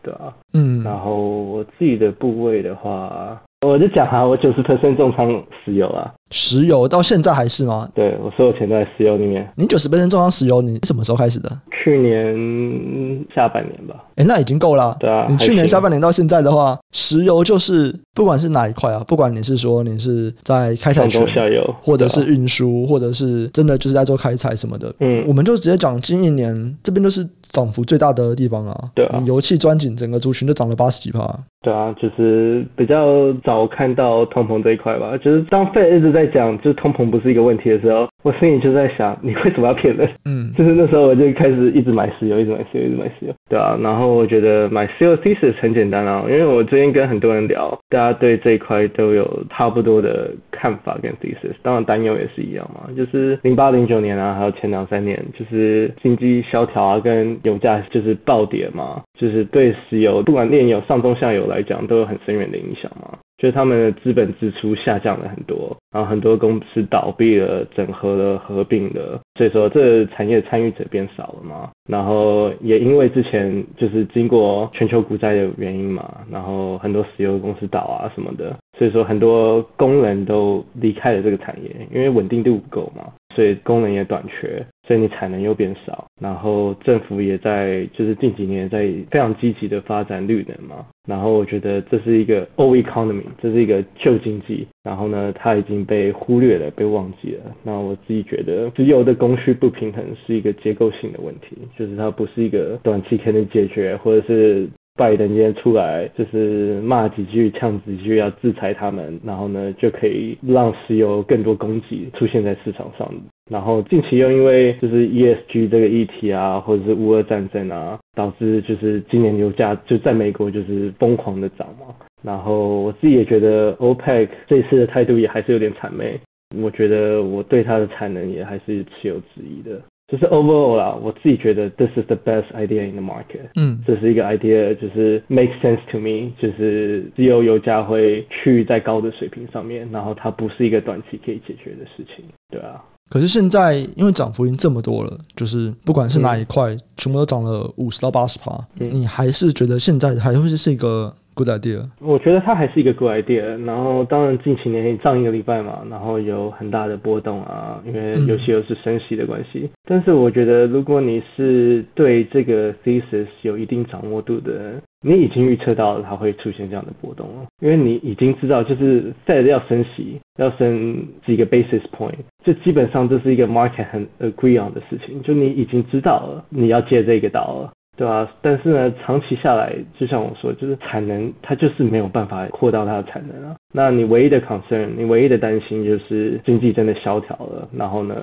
对啊。嗯。然后我自己的部位的话，我就讲啊，我九十 percent 重仓石油啊。石油到现在还是吗？对，我所有钱都在石油里面。你九十 percent 重仓石油，你什么时候开始的？去年下半年吧。哎，那已经够了。对啊，你去年下半年到现在的话，石油就是不管是哪一块啊，不管你是说你是在开采权，下游，或者是运输，或者是真的就是在做开采什么的。嗯，我们就直接讲近一年这边就是涨幅最大的地方啊。对啊，油气钻井整个族群都涨了八十几趴。对啊，就是比较早看到通膨这一块吧。就是当费一直在讲，就是通膨不是一个问题的时候，我心里就在想，你为什么要骗人？嗯，[laughs] 就是那时候我就开始一直买石油，一直买石油，一直买石油。对啊，然后我觉得买石油 thesis 很简单啊，因为我最近跟很多人聊，大家对这一块都有差不多的看法跟 thesis，当然担忧也是一样嘛，就是零八零九年啊，还有前两三年，就是经济萧条啊，跟油价就是暴跌嘛，就是对石油不管炼油上中下游来讲都有很深远的影响嘛。就是他们的资本支出下降了很多，然后很多公司倒闭了、整合了、合并了，所以说这产业参与者变少了嘛。然后也因为之前就是经过全球股灾的原因嘛，然后很多石油公司倒啊什么的，所以说很多工人都离开了这个产业，因为稳定度不够嘛。所以功能也短缺，所以你产能又变少，然后政府也在就是近几年在非常积极的发展绿能嘛，然后我觉得这是一个 old economy，这是一个旧经济，然后呢，它已经被忽略了，被忘记了。那我自己觉得石油的供需不平衡是一个结构性的问题，就是它不是一个短期可能解决，或者是。拜登今天出来就是骂几句、呛几句，要制裁他们，然后呢就可以让石油更多供给出现在市场上。然后近期又因为就是 ESG 这个议题啊，或者是乌俄战争啊，导致就是今年油价就在美国就是疯狂的涨嘛。然后我自己也觉得 OPEC 这次的态度也还是有点谄媚，我觉得我对它的产能也还是持有质疑的。就是 overall 啦，我自己觉得 this is the best idea in the market。嗯，这是一个 idea，就是 make sense to me，就是只有油价会趋于在高的水平上面，然后它不是一个短期可以解决的事情，对啊。可是现在因为涨幅已经这么多了，就是不管是哪一块，嗯、全部都涨了五十到八十趴，你还是觉得现在还会是一个？Good idea，我觉得它还是一个 good idea。然后当然近几年上一个礼拜嘛，然后有很大的波动啊，因为尤其又是升息的关系。嗯、但是我觉得如果你是对这个 thesis 有一定掌握度的人，你已经预测到它会出现这样的波动了，因为你已经知道就是 Fed 要升息，要升几个 basis point，这基本上这是一个 market 很 agree on 的事情，就你已经知道了你要借这个刀了。对啊，但是呢，长期下来，就像我说，就是产能它就是没有办法扩大它的产能啊。那你唯一的 concern，你唯一的担心就是经济真的萧条了，然后呢，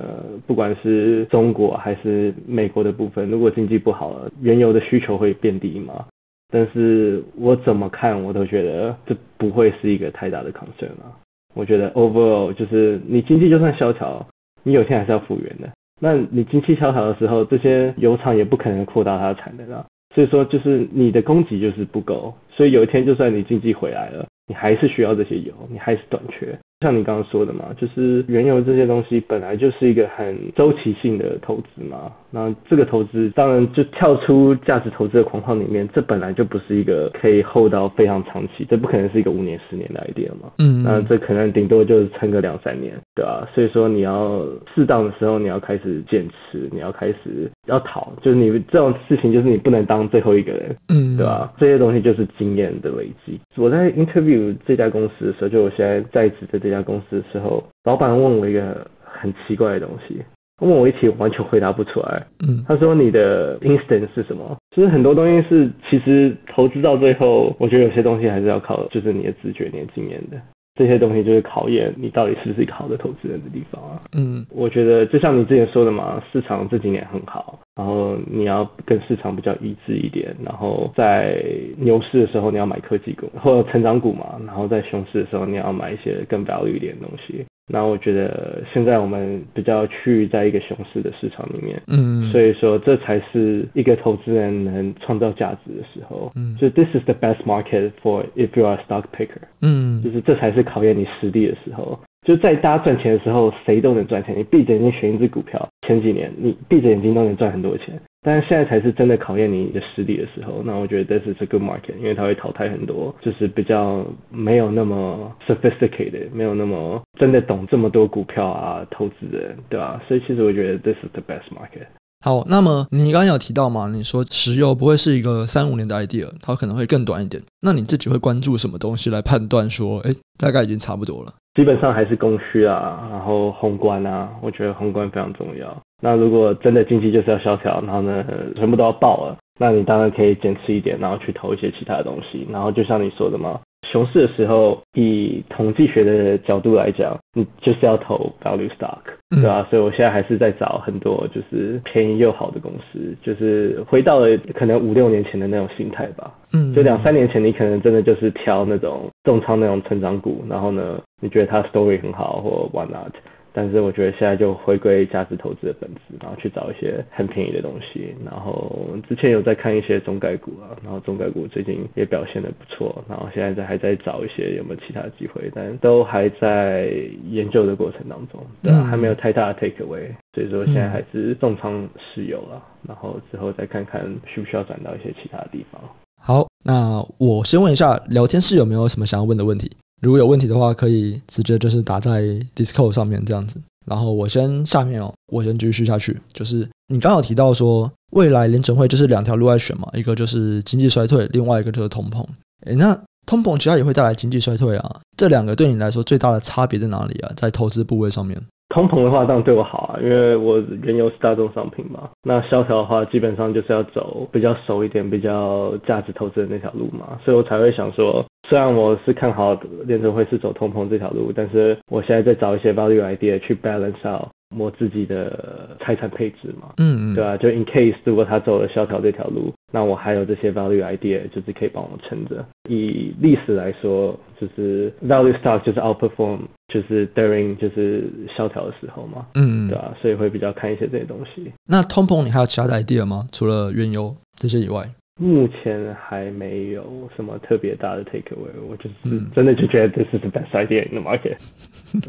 不管是中国还是美国的部分，如果经济不好了，原油的需求会变低嘛。但是我怎么看，我都觉得这不会是一个太大的 concern 啊。我觉得 overall 就是你经济就算萧条，你有一天还是要复原的。那你经济萧条的时候，这些油厂也不可能扩大它的产能啊，所以说就是你的供给就是不够，所以有一天就算你经济回来了，你还是需要这些油，你还是短缺。像你刚刚说的嘛，就是原油这些东西本来就是一个很周期性的投资嘛。那这个投资当然就跳出价值投资的框框里面，这本来就不是一个可以 hold 到非常长期，这不可能是一个五年、十年的 idea 嘛。嗯，那这可能顶多就是撑个两三年，对吧、啊？所以说你要适当的时候你要开始坚持，你要开始要逃，就是你这种事情就是你不能当最后一个人，嗯，对吧、啊？这些东西就是经验的累积。我在 interview 这家公司的时候，就我现在在职的。这家公司的时候，老板问我一个很奇怪的东西，问我一题，完全回答不出来。嗯，他说：“你的 instinct 是什么？”就是很多东西是，其实投资到最后，我觉得有些东西还是要靠，就是你的直觉、你的经验的。这些东西就是考验你到底是不是一个好的投资人的地方啊。嗯，我觉得就像你之前说的嘛，市场这几年很好，然后你要跟市场比较一致一点，然后在牛市的时候你要买科技股或者成长股嘛，然后在熊市的时候你要买一些更 value 一点的东西。那我觉得现在我们比较趋于在一个熊市的市场里面，嗯，所以说这才是一个投资人能创造价值的时候，嗯，就 this is the best market for if you are a stock picker，嗯，就是这才是考验你实力的时候。就在大家赚钱的时候，谁都能赚钱。你闭着眼睛选一只股票，前几年你闭着眼睛都能赚很多钱。但是现在才是真的考验你的实力的时候。那我觉得这是这个 market，因为它会淘汰很多，就是比较没有那么 sophisticated，没有那么真的懂这么多股票啊投资人，对吧？所以其实我觉得 this is the best market。好，那么你刚刚有提到嘛？你说石油不会是一个三五年的 idea，它可能会更短一点。那你自己会关注什么东西来判断说，哎，大概已经差不多了？基本上还是供需啊，然后宏观啊，我觉得宏观非常重要。那如果真的经济就是要萧条，然后呢，全部都要爆了，那你当然可以减持一点，然后去投一些其他的东西。然后就像你说的嘛，熊市的时候，以统计学的角度来讲，你就是要投 value stock。对吧、啊？所以我现在还是在找很多就是便宜又好的公司，就是回到了可能五六年前的那种心态吧。嗯，就两三年前你可能真的就是挑那种重仓那种成长股，然后呢，你觉得它 story 很好或 what not。但是我觉得现在就回归价值投资的本质，然后去找一些很便宜的东西。然后之前有在看一些中概股啊，然后中概股最近也表现的不错。然后现在在还在找一些有没有其他的机会，但都还在研究的过程当中，对啊，还没有太大的 take away。所以说现在还是重仓石油了，然后之后再看看需不需要转到一些其他的地方。好，那我先问一下聊天室有没有什么想要问的问题？如果有问题的话，可以直接就是打在 Discord 上面这样子。然后我先下面哦，我先继续下去。就是你刚好提到说，未来联准会就是两条路来选嘛，一个就是经济衰退，另外一个就是通膨。诶，那通膨其实也会带来经济衰退啊。这两个对你来说最大的差别在哪里啊？在投资部位上面。通膨的话当然对我好啊，因为我原油是大宗商品嘛。那萧条的话，基本上就是要走比较熟一点、比较价值投资的那条路嘛，所以我才会想说，虽然我是看好联储会是走通膨这条路，但是我现在在找一些 value idea 去 balance out。我自己的财产配置嘛，嗯嗯，对啊，就 in case 如果他走了萧条这条路，那我还有这些 value idea，就是可以帮我撑着。以历史来说，就是 value stock 就是 outperform，就是 during 就是萧条的时候嘛，嗯嗯，对啊，所以会比较看一些这些东西。那通膨你还有其他的 idea 吗？除了原油这些以外？目前还没有什么特别大的 takeaway，我就是真的就觉得 this is the best idea in the market，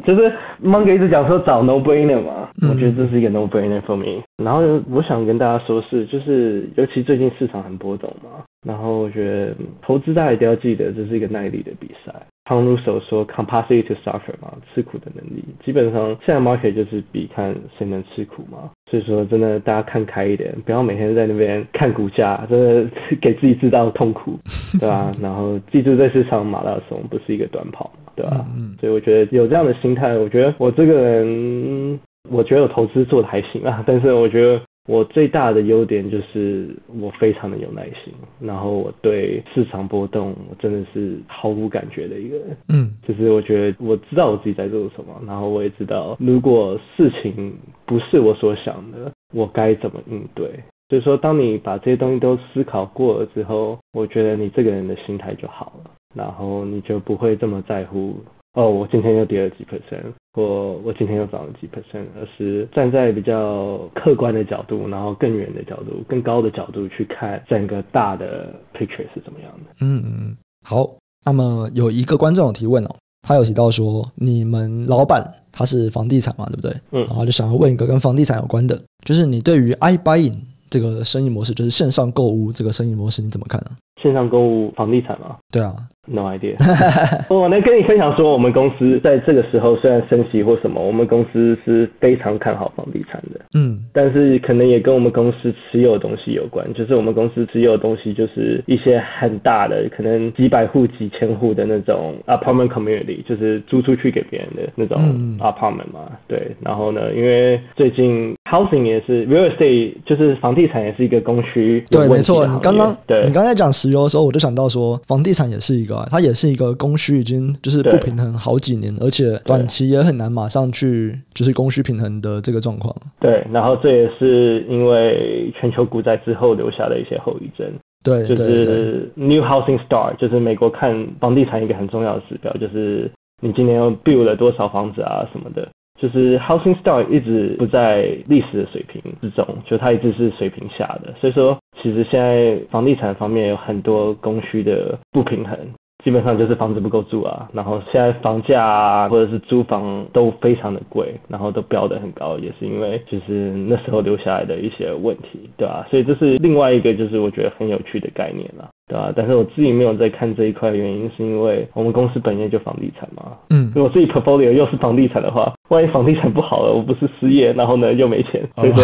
就是 Monk 一直讲说找 no brainer 嘛，我觉得这是一个 no brainer for me。然后我想跟大家说是，就是尤其最近市场很波动嘛，然后我觉得投资大家一定要记得，这是一个耐力的比赛。常如手说 capacity to suffer 嘛，吃苦的能力，基本上现在 market 就是比看谁能吃苦嘛。所以说真的大家看开一点，不要每天在那边看股价，真的给自己制造痛苦，[laughs] 对吧？然后记住这是场马拉松，不是一个短跑，对吧？所以我觉得有这样的心态，我觉得我这个人，我觉得我投资做的还行啊，但是我觉得。我最大的优点就是我非常的有耐心，然后我对市场波动我真的是毫无感觉的一个人。嗯，就是我觉得我知道我自己在做什么，然后我也知道如果事情不是我所想的，我该怎么应对。所以说，当你把这些东西都思考过了之后，我觉得你这个人的心态就好了，然后你就不会这么在乎。哦，我今天又跌了几 percent，或我今天又涨了几 percent，而是站在比较客观的角度，然后更远的角度、更高的角度去看整个大的 picture 是怎么样的。嗯嗯，好。那么有一个观众有提问哦，他有提到说，你们老板他是房地产嘛，对不对？嗯。然后就想要问一个跟房地产有关的，就是你对于 iBuying 这个生意模式，就是线上购物这个生意模式，你怎么看呢？线上购物房地产吗？对啊。No idea。[laughs] 我能跟你分享说，我们公司在这个时候虽然升息或什么，我们公司是非常看好房地产的。嗯，但是可能也跟我们公司持有的东西有关，就是我们公司持有的东西就是一些很大的，可能几百户、几千户的那种 apartment community，就是租出去给别人的那种 apartment 嘛。对，然后呢，因为最近 housing 也是 real estate，就是房地产也是一个供需。对，没错。你刚刚对你刚才讲石油的时候，我就想到说，房地产也是一个。它也是一个供需已经就是不平衡好几年，而且短期也很难马上去就是供需平衡的这个状况。对，然后这也是因为全球股灾之后留下的一些后遗症。对，就是 New Housing Start，就是美国看房地产一个很重要的指标，就是你今年又 build 了多少房子啊什么的。就是 Housing Start 一直不在历史的水平之中，就它一直是水平下的。所以说，其实现在房地产方面有很多供需的不平衡。基本上就是房子不够住啊，然后现在房价啊，或者是租房都非常的贵，然后都飙得很高，也是因为就是那时候留下来的一些问题，对吧？所以这是另外一个就是我觉得很有趣的概念了。对啊？但是我自己没有在看这一块，原因是因为我们公司本业就房地产嘛。嗯。如果自己 portfolio 又是房地产的话，万一房地产不好了，我不是失业，然后呢又没钱，所以说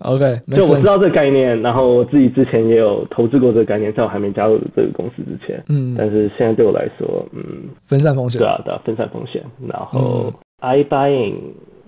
OK。[laughs] 就我知道这个概念，然后我自己之前也有投资过这个概念，在我还没加入这个公司之前。嗯。但是现在对我来说，嗯，分散风险。对啊，对啊，分散风险。然后 iBuying，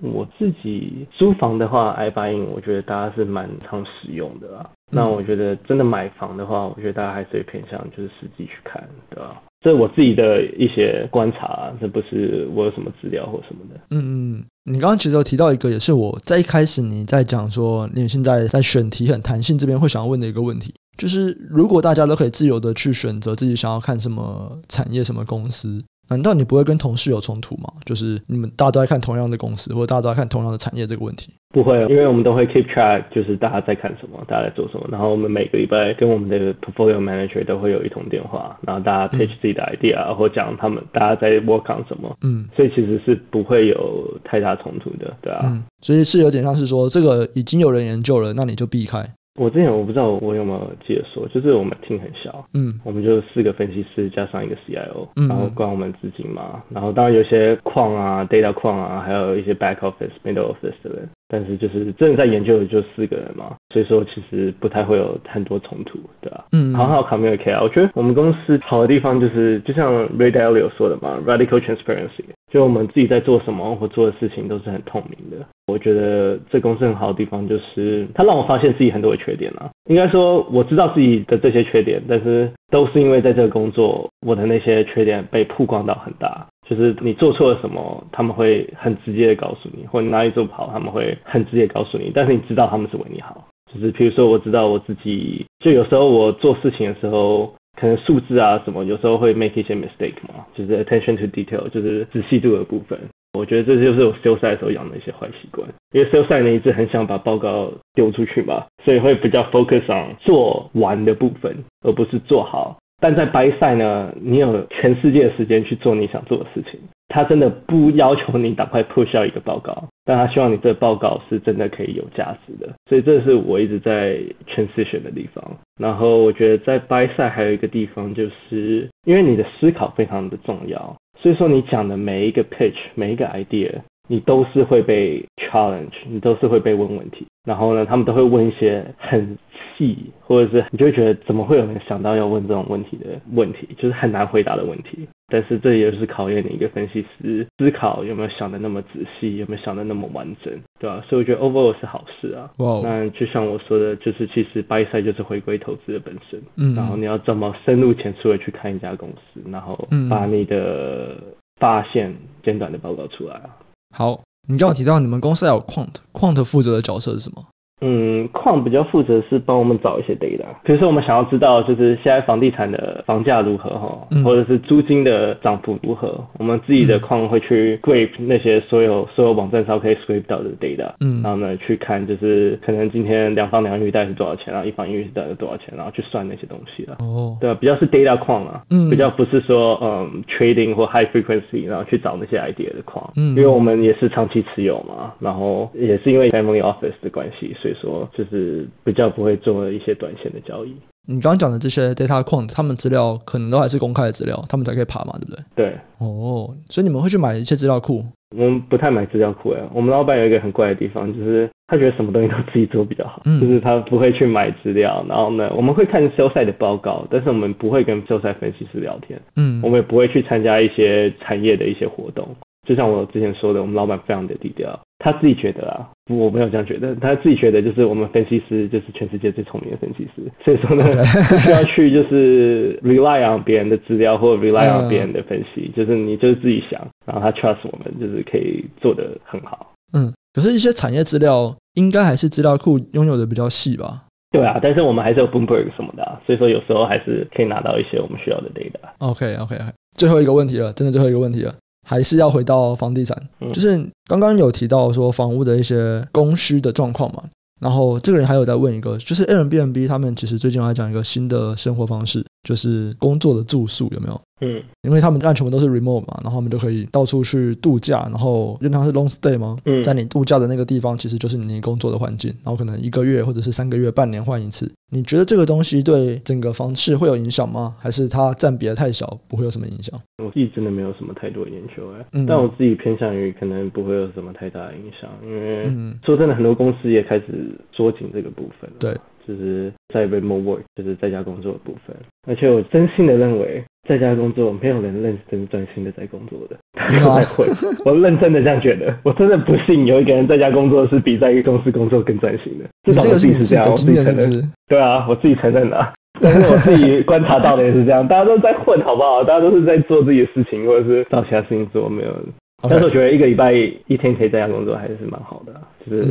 我自己租房的话，iBuying 我觉得大家是蛮常使用的啊。那我觉得真的买房的话，我觉得大家还是会偏向就是实际去看，对吧？这是我自己的一些观察，这不是我有什么资料或什么的。嗯嗯，你刚刚其实有提到一个，也是我在一开始你在讲说你现在在选题很弹性这边会想要问的一个问题，就是如果大家都可以自由的去选择自己想要看什么产业、什么公司。难道你不会跟同事有冲突吗？就是你们大家都在看同样的公司，或者大家都在看同样的产业这个问题？不会，因为我们都会 keep track，就是大家在看什么，大家在做什么。然后我们每个礼拜跟我们的 portfolio manager 都会有一通电话，然后大家 pitch 自己的 idea，、嗯、或讲他们大家在 work on 什么。嗯，所以其实是不会有太大冲突的，对啊。嗯，所以是有点像是说，这个已经有人研究了，那你就避开。我之前我不知道我有没有记得说，就是我们 team 很小，嗯，我们就四个分析师加上一个 CIO，嗯，然后管我们资金嘛，然后当然有些矿啊，data 矿啊，还有一些 back office、middle office 的人，但是就是真的在研究的就四个人嘛，所以说其实不太会有很多冲突，对吧？嗯，好好 communicate，我觉得我们公司好的地方就是，就像 Ray Dalio 说的嘛，radical transparency，就我们自己在做什么或做的事情都是很透明的。我觉得这公司很好的地方就是，它让我发现自己很多的缺点啊。应该说，我知道自己的这些缺点，但是都是因为在这个工作，我的那些缺点被曝光到很大。就是你做错了什么，他们会很直接的告诉你，或你哪里做不好，他们会很直接告诉你。但是你知道他们是为你好。就是比如说，我知道我自己，就有时候我做事情的时候，可能数字啊什么，有时候会 make 一些 mistake 嘛，就是 attention to detail，就是仔细度的部分。我觉得这就是我 sales side 的时候养的一些坏习惯，因为 sales side 呢一直很想把报告丢出去嘛，所以会比较 focus on 做完的部分，而不是做好。但在 buy side 呢，你有全世界的时间去做你想做的事情，他真的不要求你赶快 push out 一个报告，但他希望你这个报告是真的可以有价值的。所以这是我一直在 transition 的地方。然后我觉得在 buy side 还有一个地方，就是因为你的思考非常的重要。所以说，你讲的每一个 pitch，每一个 idea，你都是会被 challenge，你都是会被问问题。然后呢，他们都会问一些很细，或者是你就会觉得怎么会有人想到要问这种问题的问题，就是很难回答的问题。但是这也是考验你一个分析师思考有没有想的那么仔细，有没有想的那么完整，对吧？所以我觉得 overall 是好事啊。那就像我说的，就是其实 buy side 就是回归投资的本身。嗯。然后你要这么深入浅出的去看一家公司，然后把你的发现简短的报告出来啊。好，你刚刚提到你们公司还有 quant，quant 负责的角色是什么？嗯，矿比较负责是帮我们找一些 data，比如说我们想要知道就是现在房地产的房价如何哈，嗯、或者是租金的涨幅如何，我们自己的矿会去 scrape 那些所有所有网站上可以 scrape 到的 data，嗯，然后呢去看就是可能今天两房两浴大概是多少钱，然后一房一浴是大概多少钱，然后去算那些东西了。哦，对，比较是 data 矿啊，嗯，比较不是说嗯 trading 或 high frequency，然后去找那些 idea 的矿，嗯，因为我们也是长期持有嘛，然后也是因为 family office 的关系，所以。说就是比较不会做一些短线的交易。你刚刚讲的这些 data quant，他们资料可能都还是公开的资料，他们才可以爬嘛，对不对？对。哦，所以你们会去买一些资料库？我们不太买资料库哎。我们老板有一个很怪的地方，就是他觉得什么东西都自己做比较好，嗯、就是他不会去买资料。然后呢，我们会看 sell side 的报告，但是我们不会跟 sell side 分析师聊天。嗯。我们也不会去参加一些产业的一些活动。就像我之前说的，我们老板非常的低调。他自己觉得啊，我没有这样觉得。他自己觉得就是我们分析师就是全世界最聪明的分析师，所以说呢，[laughs] 不需要去就是 rely on 别人的资料或者 rely on 别人的分析，就是你就是自己想，然后他 trust 我们就是可以做得很好。嗯，可是一些产业资料应该还是资料库拥有的比较细吧？对啊，但是我们还是有 Bloomberg 什么的啊，所以说有时候还是可以拿到一些我们需要的 data。OK OK，最后一个问题了，真的最后一个问题了。还是要回到房地产，就是刚刚有提到说房屋的一些供需的状况嘛，然后这个人还有在问一个，就是 Airbnb 他们其实最近要讲一个新的生活方式，就是工作的住宿有没有？嗯，因为他们家全部都是 remote 嘛，然后他们就可以到处去度假，然后因为它是 long stay 吗？嗯，在你度假的那个地方，其实就是你工作的环境，然后可能一个月或者是三个月、半年换一次。你觉得这个东西对整个房市会有影响吗？还是它占比太小，不会有什么影响？我自己真的没有什么太多研究哎，嗯、但我自己偏向于可能不会有什么太大的影响，因为、嗯、说真的，很多公司也开始缩紧这个部分。对。就是在 remote work，就是在家工作的部分。而且我真心的认为，在家工作没有人认真专心的在工作的。在混。我认真的这样觉得，我真的不信有一个人在家工作是比在公司工作更专心的。至少我自己是这样，我自己承认。对啊，我自己承认的。但是我自己观察到的也是这样，大家都在混，好不好？大家都是在做自己的事情，或者是找其他事情做，没有。Okay. 但是我觉得一个礼拜一天可以在家工作还是蛮好的，就是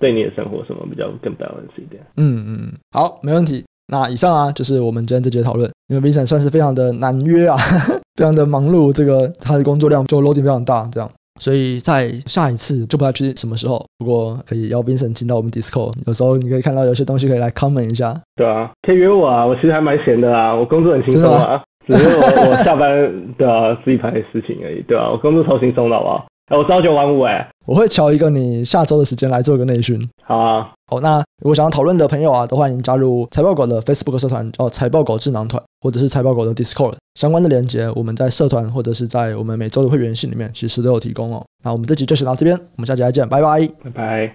对你的生活什么比较更 balance 一点。嗯嗯，好，没问题。那以上啊，就是我们今天这节讨论。因为 Vincent 算是非常的难约啊，[laughs] 非常的忙碌，这个他的工作量就 loading 非常大，这样。所以在下一次就不知道去什么时候，不过可以邀 Vincent 进到我们 Discord，有时候你可以看到有些东西可以来 comment 一下。对啊，可以约我啊，我其实还蛮闲的啊，我工作很轻松啊。只是我我下班对啊，是一排事情而已，对啊，我工作超轻松的好不好？哎，我朝九晚五哎，我会乔一个你下周的时间来做个内训。好啊，好，那如果想要讨论的朋友啊，都欢迎加入财报狗的 Facebook 社团，叫财报狗智囊团，或者是财报狗的 Discord，相关的连接我们在社团或者是在我们每周的会员信里面其实都有提供哦。那我们这集就先到这边，我们下集再见，拜拜，拜拜。